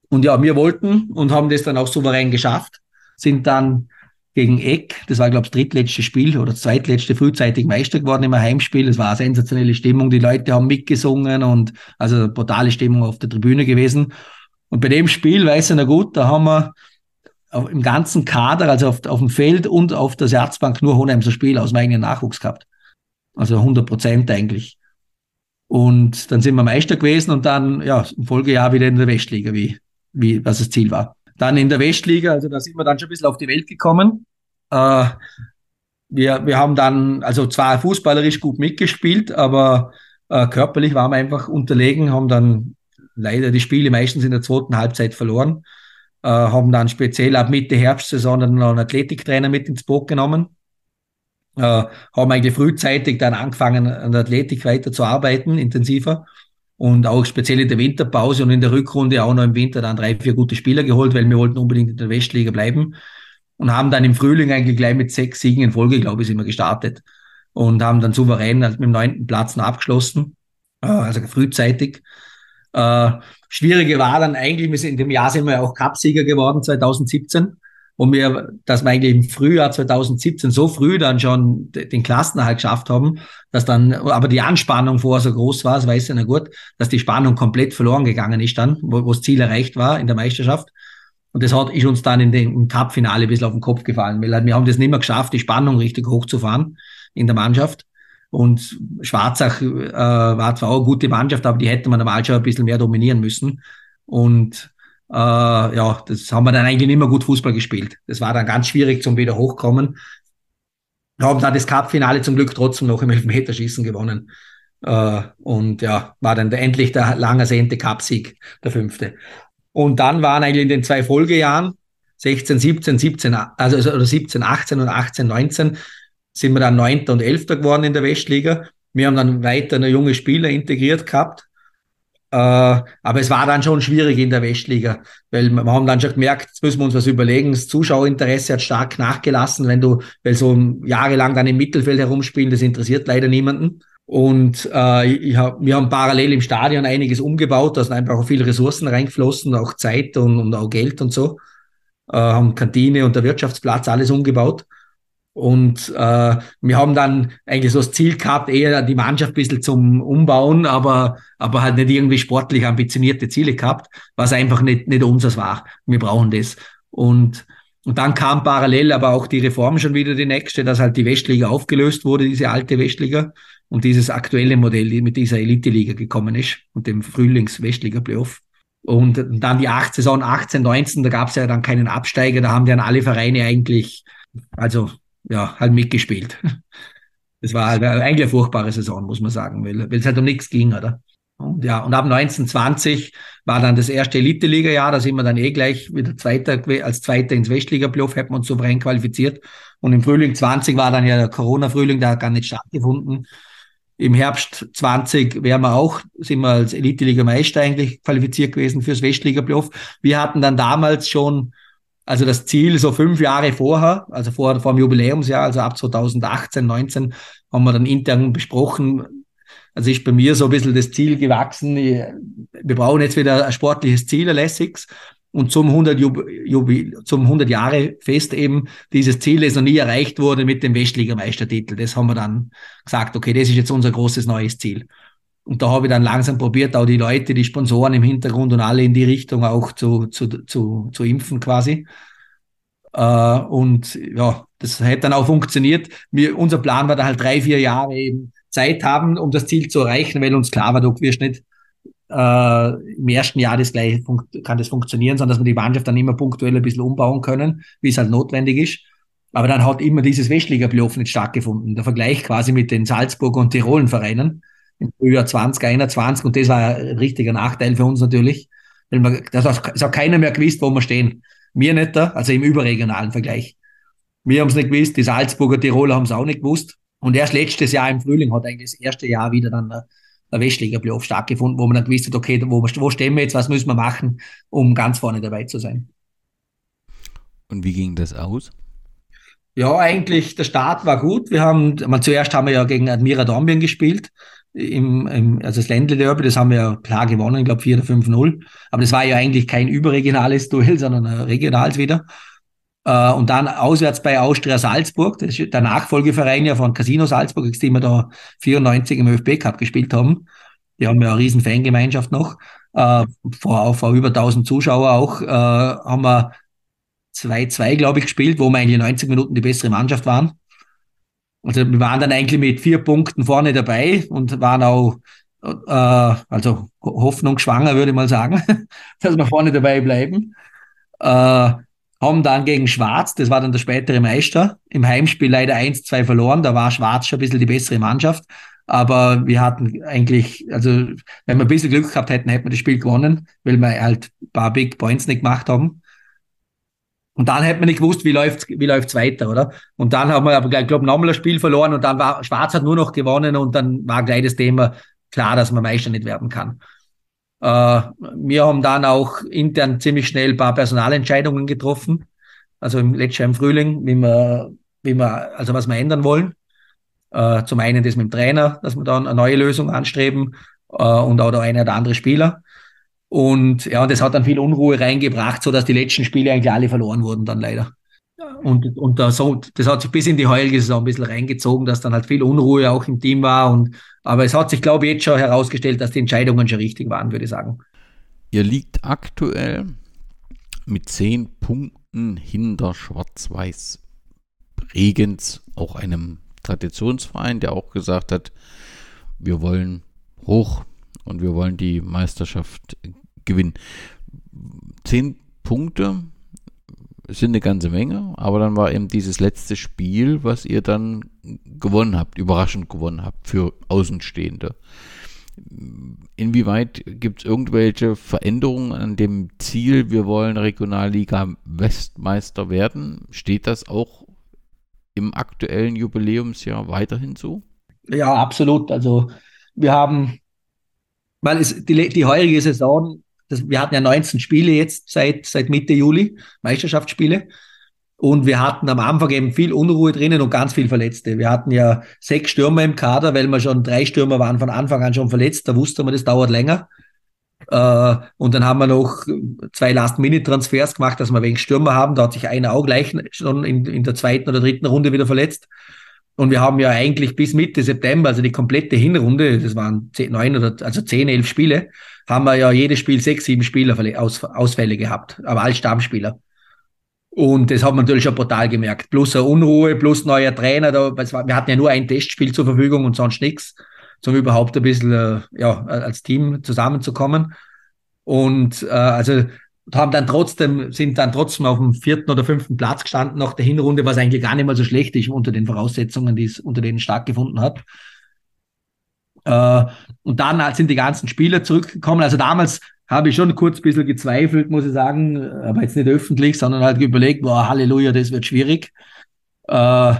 und ja, wir wollten und haben das dann auch souverän geschafft, sind dann gegen Eck, das war, glaube ich, das drittletzte Spiel oder das zweitletzte frühzeitig Meister geworden im Heimspiel. Es war eine sensationelle Stimmung. Die Leute haben mitgesungen und also brutale Stimmung auf der Tribüne gewesen. Und bei dem Spiel, weiß ich noch gut, da haben wir im ganzen Kader, also auf, auf dem Feld und auf der Erzbank nur Hohenheimser Spiel aus meinem eigenen Nachwuchs gehabt. Also 100 Prozent eigentlich. Und dann sind wir Meister gewesen und dann, ja, im Folgejahr wieder in der Westliga, wie, wie, was das Ziel war. Dann in der Westliga, also da sind wir dann schon ein bisschen auf die Welt gekommen. Äh, wir, wir haben dann, also zwar fußballerisch gut mitgespielt, aber äh, körperlich waren wir einfach unterlegen, haben dann leider die Spiele meistens in der zweiten Halbzeit verloren. Äh, haben dann speziell ab Mitte Herbstsaison dann noch einen Athletiktrainer mit ins Boot genommen. Äh, haben eigentlich frühzeitig dann angefangen, an der Athletik weiter zu arbeiten, intensiver. Und auch speziell in der Winterpause und in der Rückrunde auch noch im Winter dann drei, vier gute Spieler geholt, weil wir wollten unbedingt in der Westliga bleiben. Und haben dann im Frühling eigentlich gleich mit sechs Siegen in Folge, glaube ich, sind wir gestartet. Und haben dann souverän mit dem neunten Platz noch abgeschlossen. Äh, also frühzeitig. Äh, Schwierige war dann eigentlich, in dem Jahr sind wir ja auch Cupsieger geworden, 2017. Und wir, dass wir eigentlich im Frühjahr 2017 so früh dann schon den Klassenerhalt geschafft haben, dass dann, aber die Anspannung vorher so groß war, das weiß ich ja gut, dass die Spannung komplett verloren gegangen ist dann, wo, wo das Ziel erreicht war in der Meisterschaft. Und das hat, ist uns dann in dem, im Cup-Finale ein bisschen auf den Kopf gefallen, weil wir haben das nicht mehr geschafft, die Spannung richtig hochzufahren in der Mannschaft. Und Schwarzach äh, war zwar auch eine gute Mannschaft, aber die hätte man normal schon ein bisschen mehr dominieren müssen. Und äh, ja, das haben wir dann eigentlich nicht mehr gut Fußball gespielt. Das war dann ganz schwierig zum wieder hochkommen. Haben dann das Cup-Finale zum Glück trotzdem noch im Elfmeterschießen gewonnen. Äh, und ja, war dann endlich der lang ersehnte Cup-Sieg, der fünfte. Und dann waren eigentlich in den zwei Folgejahren, 16, 17, 17, also oder 17, 18 und 18, 19, sind wir dann Neunter und Elfter geworden in der Westliga. Wir haben dann weiter junge Spieler integriert gehabt. Äh, aber es war dann schon schwierig in der Westliga, weil wir haben dann schon gemerkt, jetzt müssen wir uns was überlegen. Das Zuschauerinteresse hat stark nachgelassen, wenn du, weil so jahrelang dann im Mittelfeld herumspielen, das interessiert leider niemanden. Und äh, ich hab, wir haben parallel im Stadion einiges umgebaut, da sind einfach auch viele Ressourcen reingeflossen, auch Zeit und, und auch Geld und so. Äh, haben Kantine und der Wirtschaftsplatz alles umgebaut. Und äh, wir haben dann eigentlich so das Ziel gehabt, eher die Mannschaft ein bisschen zum Umbauen, aber, aber halt nicht irgendwie sportlich ambitionierte Ziele gehabt, was einfach nicht, nicht unseres war. Wir brauchen das. Und, und dann kam parallel aber auch die Reform schon wieder die nächste, dass halt die Westliga aufgelöst wurde, diese alte Westliga, und dieses aktuelle Modell mit dieser Elite-Liga gekommen ist und dem Frühlings-Westliga-Playoff. Und dann die 8, Saison 18, 19, da gab es ja dann keinen Absteiger, da haben dann alle Vereine eigentlich, also ja, halt mitgespielt. *laughs* Das war halt eigentlich eine furchtbare Saison, muss man sagen, weil, weil es halt um nichts ging, oder? Und ja, und ab 1920 war dann das erste Elite-Liga-Jahr, da sind wir dann eh gleich wieder Zweiter, als Zweiter ins Westliga-Playoff, hätten wir uns souverän qualifiziert. Und im Frühling 20 war dann ja der Corona-Frühling, der hat gar nicht stattgefunden. Im Herbst 20 wären wir auch, sind wir als Elite-Liga-Meister eigentlich qualifiziert gewesen fürs Westliga-Playoff. Wir hatten dann damals schon also das Ziel so fünf Jahre vorher, also vor, vor dem Jubiläumsjahr, also ab 2018, 19, haben wir dann intern besprochen. Also ist bei mir so ein bisschen das Ziel gewachsen. Wir brauchen jetzt wieder ein sportliches Ziel, ein lässiges. Und zum 100, Jubi, zum 100 Jahre Fest eben dieses Ziel, das noch nie erreicht wurde mit dem Westliga-Meistertitel. Das haben wir dann gesagt, okay, das ist jetzt unser großes neues Ziel. Und da habe ich dann langsam probiert, auch die Leute, die Sponsoren im Hintergrund und alle in die Richtung auch zu, zu, zu, zu impfen quasi. Äh, und ja, das hätte dann auch funktioniert. Wir, unser Plan war da halt drei, vier Jahre eben Zeit haben, um das Ziel zu erreichen, weil uns klar war, du wirst nicht äh, im ersten Jahr das gleich kann das funktionieren, sondern dass wir die Mannschaft dann immer punktuell ein bisschen umbauen können, wie es halt notwendig ist. Aber dann hat immer dieses Westliga-Playoff nicht stattgefunden. Der Vergleich quasi mit den Salzburg und Tirolen Vereinen im Frühjahr 2021 und das war ein richtiger Nachteil für uns natürlich. Weil man, das das hat keiner mehr gewusst, wo wir stehen. Wir nicht da, also im überregionalen Vergleich. Wir haben es nicht gewusst, die Salzburger Tiroler haben es auch nicht gewusst. Und erst letztes Jahr im Frühling hat eigentlich das erste Jahr wieder dann der Westliga Playoff stattgefunden, wo man dann gewusst hat, okay, wo, wo stehen wir jetzt, was müssen wir machen, um ganz vorne dabei zu sein. Und wie ging das aus? Ja, eigentlich, der Start war gut. Wir haben, man, zuerst haben wir ja gegen Admira Dornbirn gespielt. Im, im, also das Ländle Derby, das haben wir ja klar gewonnen, ich glaube 4 oder 5-0. Aber das war ja eigentlich kein überregionales *laughs* Duell, sondern ein regionales wieder. Äh, und dann auswärts bei Austria Salzburg, das ist der Nachfolgeverein ja von Casino Salzburg, die wir da 94 im ÖFB Cup gespielt haben. Die haben ja eine riesen Fangemeinschaft noch. Äh, vor, vor über 1000 Zuschauer auch, äh, haben wir 2-2, glaube ich, gespielt, wo wir eigentlich 90 Minuten die bessere Mannschaft waren. Also wir waren dann eigentlich mit vier Punkten vorne dabei und waren auch, äh, also Hoffnung schwanger, würde ich mal sagen, *laughs* dass wir vorne dabei bleiben. Äh, haben dann gegen Schwarz, das war dann der spätere Meister, im Heimspiel leider 1-2 verloren. Da war Schwarz schon ein bisschen die bessere Mannschaft. Aber wir hatten eigentlich, also wenn wir ein bisschen Glück gehabt hätten, hätten wir das Spiel gewonnen, weil wir halt ein paar Big Points nicht gemacht haben. Und dann hätten wir nicht gewusst, wie läuft's, wie läuft's weiter, oder? Und dann haben wir aber, ich glaube, nochmal ein Spiel verloren und dann war Schwarz hat nur noch gewonnen und dann war gleich das Thema klar, dass man Meister nicht werden kann. Äh, wir haben dann auch intern ziemlich schnell ein paar Personalentscheidungen getroffen. Also im letzten Jahr im Frühling, wie wir, wie wir, also was wir ändern wollen. Äh, zum einen das mit dem Trainer, dass wir dann eine neue Lösung anstreben äh, und auch der eine oder andere Spieler. Und ja, das hat dann viel Unruhe reingebracht, so dass die letzten Spiele eigentlich alle verloren wurden dann leider. Und, und da so, das hat sich bis in die heutige Saison ein bisschen reingezogen, dass dann halt viel Unruhe auch im Team war. Und, aber es hat sich, glaube ich, jetzt schon herausgestellt, dass die Entscheidungen schon richtig waren, würde ich sagen. Ihr liegt aktuell mit zehn Punkten hinter Schwarz-Weiß Bregenz, auch einem Traditionsverein, der auch gesagt hat, wir wollen hoch und wir wollen die Meisterschaft gewinnen. Zehn Punkte sind eine ganze Menge, aber dann war eben dieses letzte Spiel, was ihr dann gewonnen habt, überraschend gewonnen habt für Außenstehende. Inwieweit gibt es irgendwelche Veränderungen an dem Ziel, wir wollen Regionalliga Westmeister werden? Steht das auch im aktuellen Jubiläumsjahr weiterhin so? Ja, absolut. Also wir haben, weil es die, die heurige Saison das, wir hatten ja 19 Spiele jetzt seit, seit Mitte Juli, Meisterschaftsspiele. Und wir hatten am Anfang eben viel Unruhe drinnen und ganz viel Verletzte. Wir hatten ja sechs Stürmer im Kader, weil wir schon drei Stürmer waren von Anfang an schon verletzt. Da wusste man, das dauert länger. Äh, und dann haben wir noch zwei Last-Minute-Transfers gemacht, dass wir wegen Stürmer haben. Da hat sich einer auch gleich schon in, in der zweiten oder dritten Runde wieder verletzt. Und wir haben ja eigentlich bis Mitte September, also die komplette Hinrunde, das waren zehn, neun oder also zehn, elf Spiele, haben wir ja jedes Spiel sechs, sieben Spieler Aus, Ausfälle gehabt, aber als Stammspieler. Und das hat man natürlich schon brutal gemerkt. Plus eine Unruhe, plus neuer Trainer. Da, war, wir hatten ja nur ein Testspiel zur Verfügung und sonst nichts, um überhaupt ein bisschen äh, ja, als Team zusammenzukommen. Und äh, also haben dann trotzdem, sind dann trotzdem auf dem vierten oder fünften Platz gestanden nach der Hinrunde, was eigentlich gar nicht mal so schlecht ist unter den Voraussetzungen, die es unter denen stattgefunden hat. Äh, und dann sind die ganzen Spieler zurückgekommen. Also damals habe ich schon kurz ein bisschen gezweifelt, muss ich sagen, aber jetzt nicht öffentlich, sondern halt überlegt, boah, Halleluja, das wird schwierig. Äh,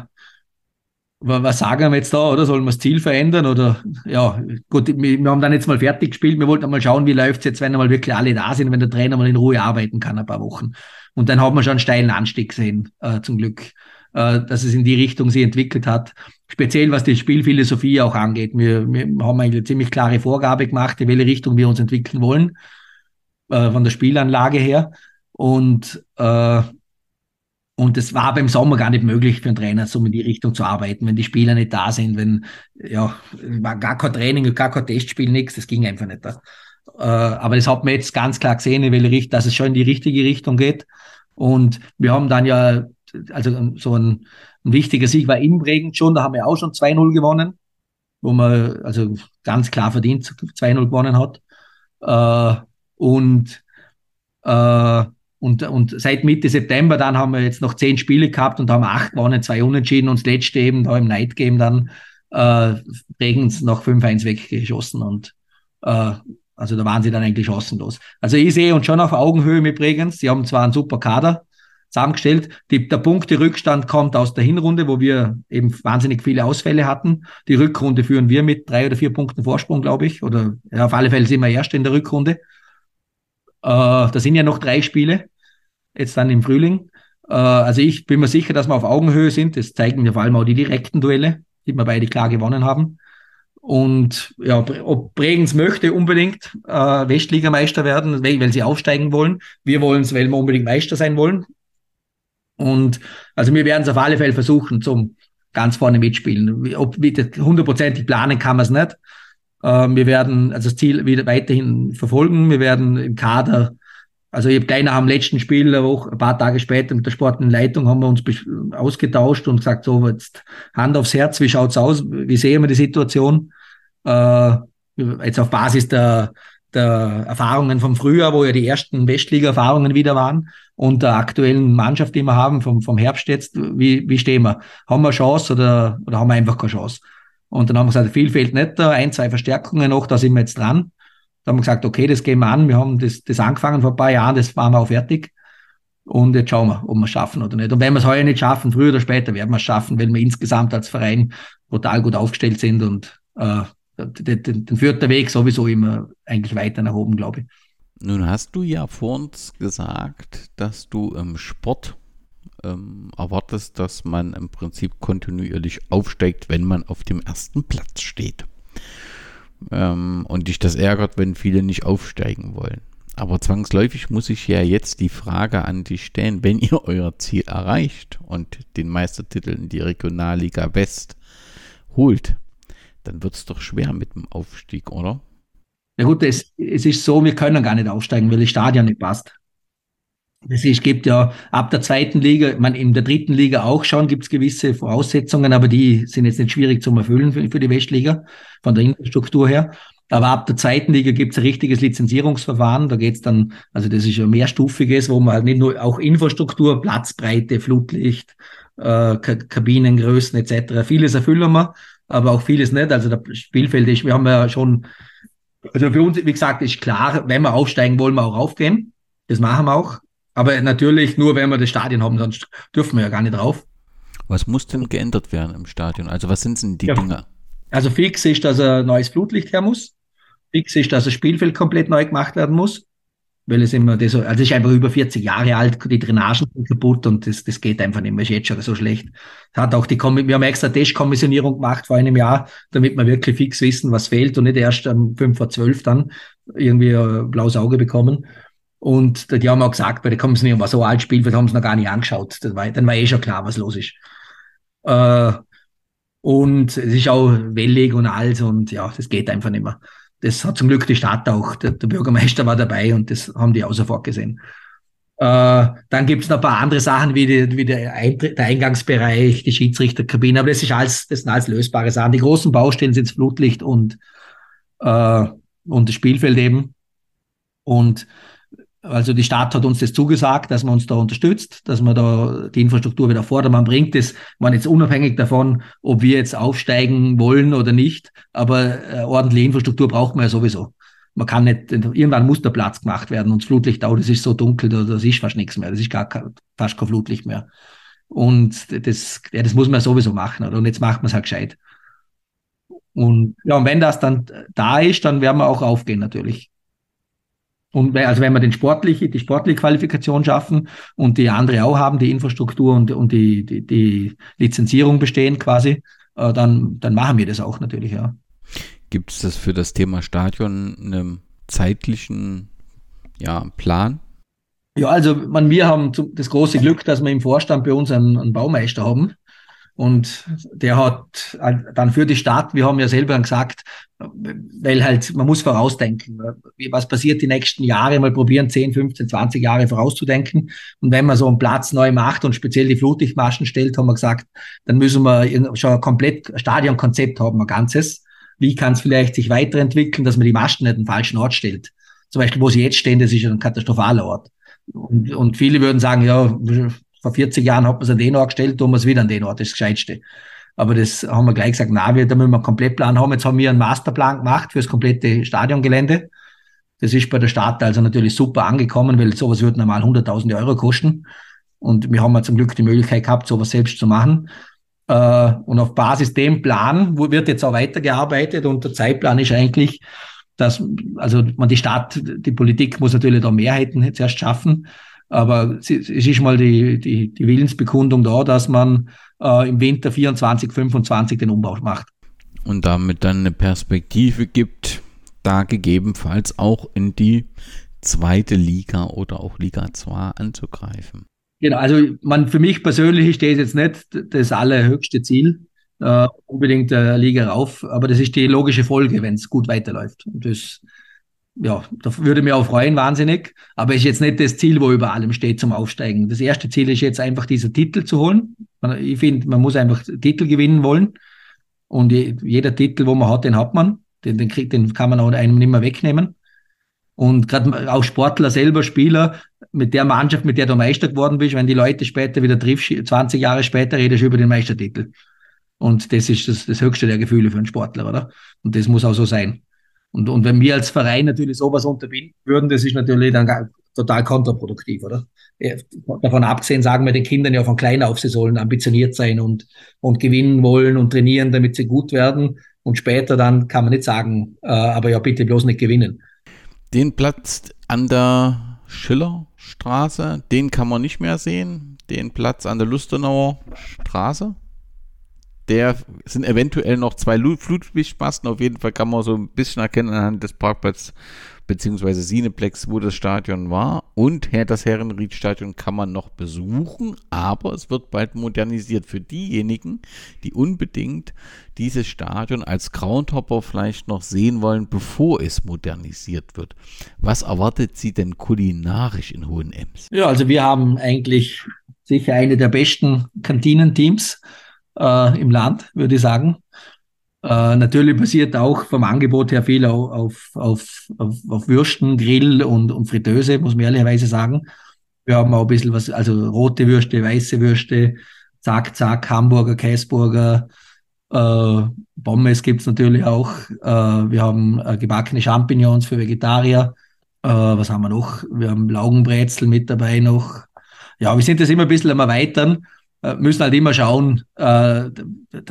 was sagen wir jetzt da, oder? Sollen wir das Ziel verändern? Oder ja, gut, wir, haben dann jetzt mal fertig gespielt. Wir wollten mal schauen, wie läuft es jetzt, wenn mal wirklich alle da sind, wenn der Trainer mal in Ruhe arbeiten kann, ein paar Wochen. Und dann haben wir schon einen steilen Anstieg gesehen, äh, zum Glück, äh, dass es in die Richtung sich entwickelt hat. Speziell was die Spielphilosophie auch angeht. Wir, wir haben eine ziemlich klare Vorgabe gemacht, in welche Richtung wir uns entwickeln wollen äh, von der Spielanlage her. Und, äh, und es war beim Sommer gar nicht möglich für einen Trainer, so in die Richtung zu arbeiten, wenn die Spieler nicht da sind, wenn, ja, war gar kein Training, gar kein Testspiel, nichts, das ging einfach nicht. Äh, aber das hat man jetzt ganz klar gesehen, in welche Richtung, dass es schon in die richtige Richtung geht. Und wir haben dann ja, also so ein, ein wichtiger Sieg war in schon, da haben wir auch schon 2-0 gewonnen, wo man also ganz klar verdient 2-0 gewonnen hat. Äh, und, äh, und, und seit Mitte September dann haben wir jetzt noch zehn Spiele gehabt und haben acht gewonnen, zwei Unentschieden und das letzte eben da im Night Game dann äh, Regens noch 5-1 weggeschossen und äh, also da waren sie dann eigentlich chancenlos. Also ich sehe uns schon auf Augenhöhe mit Bregenz. Sie haben zwar einen super Kader zusammengestellt. Die, der Punkte-Rückstand kommt aus der Hinrunde, wo wir eben wahnsinnig viele Ausfälle hatten. Die Rückrunde führen wir mit drei oder vier Punkten Vorsprung, glaube ich. Oder ja, auf alle Fälle sind wir erst in der Rückrunde. Äh, da sind ja noch drei Spiele, jetzt dann im Frühling. Äh, also ich bin mir sicher, dass wir auf Augenhöhe sind. Das zeigen mir vor allem auch die direkten Duelle, die wir beide klar gewonnen haben. Und ja, ob Bregenz möchte unbedingt äh, Westligameister werden, weil, sie aufsteigen wollen. Wir wollen es, weil wir unbedingt Meister sein wollen. Und also wir werden es auf alle Fälle versuchen, zum ganz vorne mitspielen. Ob hundertprozentig planen kann man es nicht. Ähm, wir werden also das Ziel wieder weiterhin verfolgen. Wir werden im Kader, also ich habe gleich nach dem letzten Spiel, Woche, ein paar Tage später mit der sportlichen Leitung haben wir uns ausgetauscht und gesagt, so jetzt Hand aufs Herz, wie schaut's aus? Wie sehen wir die Situation? Äh, jetzt auf Basis der, der Erfahrungen vom Frühjahr, wo ja die ersten Westliga-Erfahrungen wieder waren und der aktuellen Mannschaft, die wir haben, vom, vom Herbst jetzt, wie, wie stehen wir? Haben wir Chance oder, oder haben wir einfach keine Chance? Und dann haben wir gesagt, viel fehlt nicht da, ein, zwei Verstärkungen noch, da sind wir jetzt dran. Dann haben wir gesagt, okay, das gehen wir an. Wir haben das, das angefangen vor ein paar Jahren, das waren wir auch fertig. Und jetzt schauen wir, ob wir es schaffen oder nicht. Und wenn wir es heuer nicht schaffen, früher oder später werden wir es schaffen, weil wir insgesamt als Verein total gut aufgestellt sind und äh, dann führt der Weg sowieso immer eigentlich weiter nach oben, glaube ich. Nun hast du ja vor uns gesagt, dass du im Sport ähm, erwartest, dass man im Prinzip kontinuierlich aufsteigt, wenn man auf dem ersten Platz steht. Ähm, und dich das ärgert, wenn viele nicht aufsteigen wollen. Aber zwangsläufig muss ich ja jetzt die Frage an dich stellen, wenn *laughs* ihr euer Ziel erreicht und den Meistertitel in die Regionalliga West holt, dann wird es doch schwer mit dem Aufstieg, oder? Ja gut, es, es ist so, wir können gar nicht aufsteigen, weil das Stadion nicht passt. Es gibt ja ab der zweiten Liga, man in der dritten Liga auch schon, gibt es gewisse Voraussetzungen, aber die sind jetzt nicht schwierig zu erfüllen für, für die Westliga, von der Infrastruktur her. Aber ab der zweiten Liga gibt es ein richtiges Lizenzierungsverfahren. Da geht es dann, also das ist ja mehrstufiges, wo man halt nicht nur auch Infrastruktur, Platzbreite, Flutlicht, äh, Kabinengrößen etc. Vieles erfüllen wir, aber auch vieles nicht. Also das Spielfeld ist, wir haben ja schon, also für uns, wie gesagt, ist klar, wenn wir aufsteigen, wollen wir auch aufgehen. Das machen wir auch. Aber natürlich nur, wenn wir das Stadion haben, sonst dürfen wir ja gar nicht drauf. Was muss denn geändert werden im Stadion? Also was sind denn die ja. Dinge? Also fix ist, dass ein neues Flutlicht her muss. Fix ist, dass das Spielfeld komplett neu gemacht werden muss. weil es immer das, also es ist einfach über 40 Jahre alt, die Drainagen sind kaputt und das, das geht einfach nicht mehr, ist jetzt schon so schlecht. Hat auch die, wir haben extra Testkommissionierung gemacht vor einem Jahr, damit wir wirklich fix wissen, was fehlt und nicht erst um 5 vor 12 dann irgendwie ein blaues Auge bekommen. Und die haben auch gesagt, bei der Kommissionierung war so alt Spielfeld, haben sie noch gar nicht angeschaut. Das war, dann war eh schon klar, was los ist. Äh, und es ist auch wellig und alles und ja, das geht einfach nicht mehr das hat zum Glück die Stadt auch, der, der Bürgermeister war dabei und das haben die auch sofort gesehen. Äh, dann gibt es noch ein paar andere Sachen wie, die, wie der, der Eingangsbereich, die Schiedsrichterkabine, aber das ist alles, das sind alles lösbare Sachen. Die großen Baustellen sind das Flutlicht und, äh, und das Spielfeld eben. Und also die Stadt hat uns das zugesagt, dass man uns da unterstützt, dass man da die Infrastruktur wieder Vordermann bringt. Das war jetzt unabhängig davon, ob wir jetzt aufsteigen wollen oder nicht. Aber äh, ordentliche Infrastruktur braucht man ja sowieso. Man kann nicht, irgendwann muss der Platz gemacht werden und das Flutlicht auch, das ist so dunkel, da, das ist fast nichts mehr. Das ist gar fast kein Flutlicht mehr. Und das, ja, das muss man ja sowieso machen, oder? Und jetzt macht man es halt gescheit. Und ja, und wenn das dann da ist, dann werden wir auch aufgehen natürlich. Und also wenn wir den sportliche, die sportliche Qualifikation schaffen und die andere auch haben, die Infrastruktur und, und die, die, die Lizenzierung bestehen quasi, äh, dann, dann machen wir das auch natürlich, ja. Gibt es das für das Thema Stadion einen zeitlichen ja, Plan? Ja, also man, wir haben das große Glück, dass wir im Vorstand bei uns einen, einen Baumeister haben, und der hat dann für die Stadt, wir haben ja selber gesagt, weil halt, man muss vorausdenken. Was passiert die nächsten Jahre? Mal probieren, 10, 15, 20 Jahre vorauszudenken. Und wenn man so einen Platz neu macht und speziell die Flutlichtmaschen stellt, haben wir gesagt, dann müssen wir schon ein komplett Stadionkonzept haben, ein ganzes. Wie kann es vielleicht sich weiterentwickeln, dass man die Maschen nicht an den falschen Ort stellt? Zum Beispiel, wo sie jetzt stehen, das ist ein katastrophaler Ort. Und, und viele würden sagen, ja, vor 40 Jahren hat man es an den Ort gestellt, tun wir es wieder an den Ort, das ist das Gescheitste. Aber das haben wir gleich gesagt, na, wir, da müssen wir einen Komplettplan haben. Jetzt haben wir einen Masterplan gemacht für das komplette Stadiongelände. Das ist bei der Stadt also natürlich super angekommen, weil sowas würde normal 100.000 Euro kosten. Und wir haben ja zum Glück die Möglichkeit gehabt, sowas selbst zu machen. Äh, und auf Basis dem Plan wird jetzt auch weitergearbeitet und der Zeitplan ist eigentlich, dass, also man die Stadt, die Politik muss natürlich da Mehrheiten jetzt erst schaffen. Aber es ist mal die, die, die Willensbekundung da, dass man äh, im Winter 24, 25 den Umbau macht. Und damit dann eine Perspektive gibt, da gegebenenfalls auch in die zweite Liga oder auch Liga 2 anzugreifen. Genau, also man, für mich persönlich steht jetzt nicht das allerhöchste Ziel, äh, unbedingt der Liga rauf, aber das ist die logische Folge, wenn es gut weiterläuft. Und das ja, da würde mich auch freuen, wahnsinnig. Aber ist jetzt nicht das Ziel, wo über allem steht zum Aufsteigen. Das erste Ziel ist jetzt einfach, diese Titel zu holen. Ich finde, man muss einfach Titel gewinnen wollen. Und jeder Titel, wo man hat, den hat man. Den, den, den kann man auch einem nicht mehr wegnehmen. Und gerade auch Sportler selber, Spieler, mit der Mannschaft, mit der du Meister geworden bist, wenn die Leute später wieder triffst, 20 Jahre später redest du über den Meistertitel. Und das ist das, das höchste der Gefühle für einen Sportler, oder? Und das muss auch so sein. Und, und wenn wir als Verein natürlich sowas unterbinden würden, das ist natürlich dann total kontraproduktiv, oder? Davon abgesehen sagen wir den Kindern ja von klein auf, sie sollen ambitioniert sein und, und gewinnen wollen und trainieren, damit sie gut werden. Und später dann kann man nicht sagen, äh, aber ja, bitte bloß nicht gewinnen. Den Platz an der Schillerstraße, den kann man nicht mehr sehen. Den Platz an der Lustenauer Straße, der sind eventuell noch zwei Flutlichtmasten. Auf jeden Fall kann man so ein bisschen erkennen anhand des Parkplatzes beziehungsweise Cineplex, wo das Stadion war. Und das Herrenriedstadion kann man noch besuchen, aber es wird bald modernisiert für diejenigen, die unbedingt dieses Stadion als Groundhopper vielleicht noch sehen wollen, bevor es modernisiert wird. Was erwartet Sie denn kulinarisch in Hohenems? Ja, also wir haben eigentlich sicher eine der besten Kantinenteams äh, im Land, würde ich sagen. Äh, natürlich basiert auch vom Angebot her viel auf, auf, auf, auf Würsten, Grill und, und Fritteuse, muss man ehrlicherweise sagen. Wir haben auch ein bisschen was, also rote Würste, weiße Würste, Zack, Zack, Hamburger, Käsburger, äh, Pommes gibt's natürlich auch. Äh, wir haben äh, gebackene Champignons für Vegetarier. Äh, was haben wir noch? Wir haben Laugenbrezel mit dabei noch. Ja, wir sind das immer ein bisschen am Erweitern müssen halt immer schauen, äh,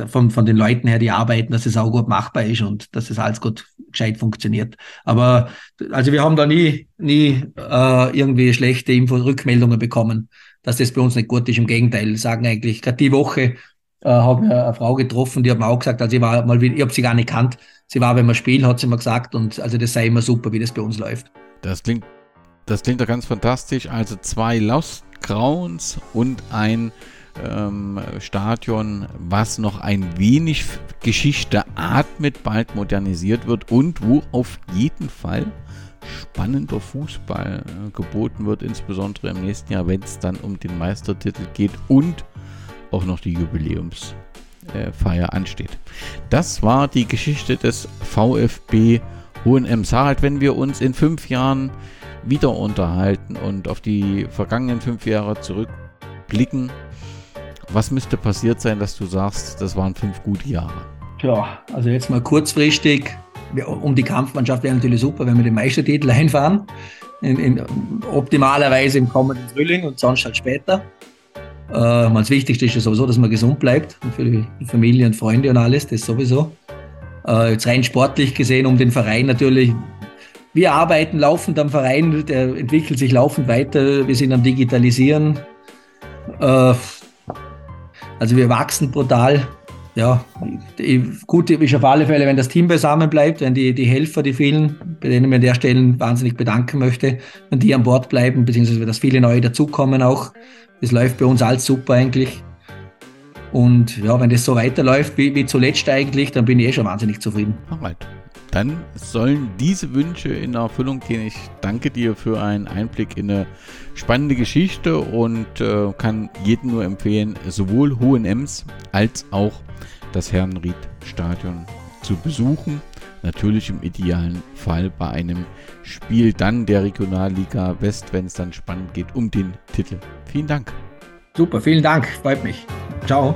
von, von den Leuten her, die arbeiten, dass es auch gut machbar ist und dass es alles gut gescheit funktioniert. Aber also wir haben da nie, nie äh, irgendwie schlechte Info Rückmeldungen bekommen, dass das bei uns nicht gut ist. Im Gegenteil, sagen eigentlich, gerade die Woche äh, habe ich eine Frau getroffen, die hat mir auch gesagt, also ich war mal ich habe sie gar nicht kannt. Sie war, wenn wir spielen, hat sie mir gesagt, und also das sei immer super, wie das bei uns läuft. Das klingt, das klingt doch ganz fantastisch. Also zwei Lost Crowns und ein ähm, Stadion, was noch ein wenig Geschichte atmet, bald modernisiert wird und wo auf jeden Fall spannender Fußball äh, geboten wird, insbesondere im nächsten Jahr, wenn es dann um den Meistertitel geht und auch noch die Jubiläumsfeier ansteht. Das war die Geschichte des VfB Hohenems. Harald, wenn wir uns in fünf Jahren wieder unterhalten und auf die vergangenen fünf Jahre zurückblicken, was müsste passiert sein, dass du sagst, das waren fünf gute Jahre? Tja, also jetzt mal kurzfristig, um die Kampfmannschaft wäre natürlich super, wenn wir den Meistertitel *laughs* einfahren. In, in, optimalerweise im kommenden Frühling und sonst halt später. Äh, das Wichtigste ist ja sowieso, dass man gesund bleibt für die Familie und Freunde und alles, das sowieso. Äh, jetzt rein sportlich gesehen, um den Verein natürlich. Wir arbeiten laufend am Verein, der entwickelt sich laufend weiter. Wir sind am Digitalisieren. Äh, also wir wachsen brutal. Ja, gut ist auf alle Fälle, wenn das Team beisammen bleibt, wenn die, die Helfer, die vielen, bei denen ich an der Stelle wahnsinnig bedanken möchte, wenn die an Bord bleiben, beziehungsweise dass viele neue dazukommen auch. Das läuft bei uns alles super eigentlich. Und ja, wenn das so weiterläuft wie, wie zuletzt eigentlich, dann bin ich eh schon wahnsinnig zufrieden. Alright. Dann sollen diese Wünsche in Erfüllung gehen. Ich danke dir für einen Einblick in eine spannende Geschichte und äh, kann jedem nur empfehlen, sowohl Hohen Ems als auch das Herrenried-Stadion zu besuchen. Natürlich im idealen Fall bei einem Spiel dann der Regionalliga West, wenn es dann spannend geht um den Titel. Vielen Dank. Super, vielen Dank, freut mich. Ciao.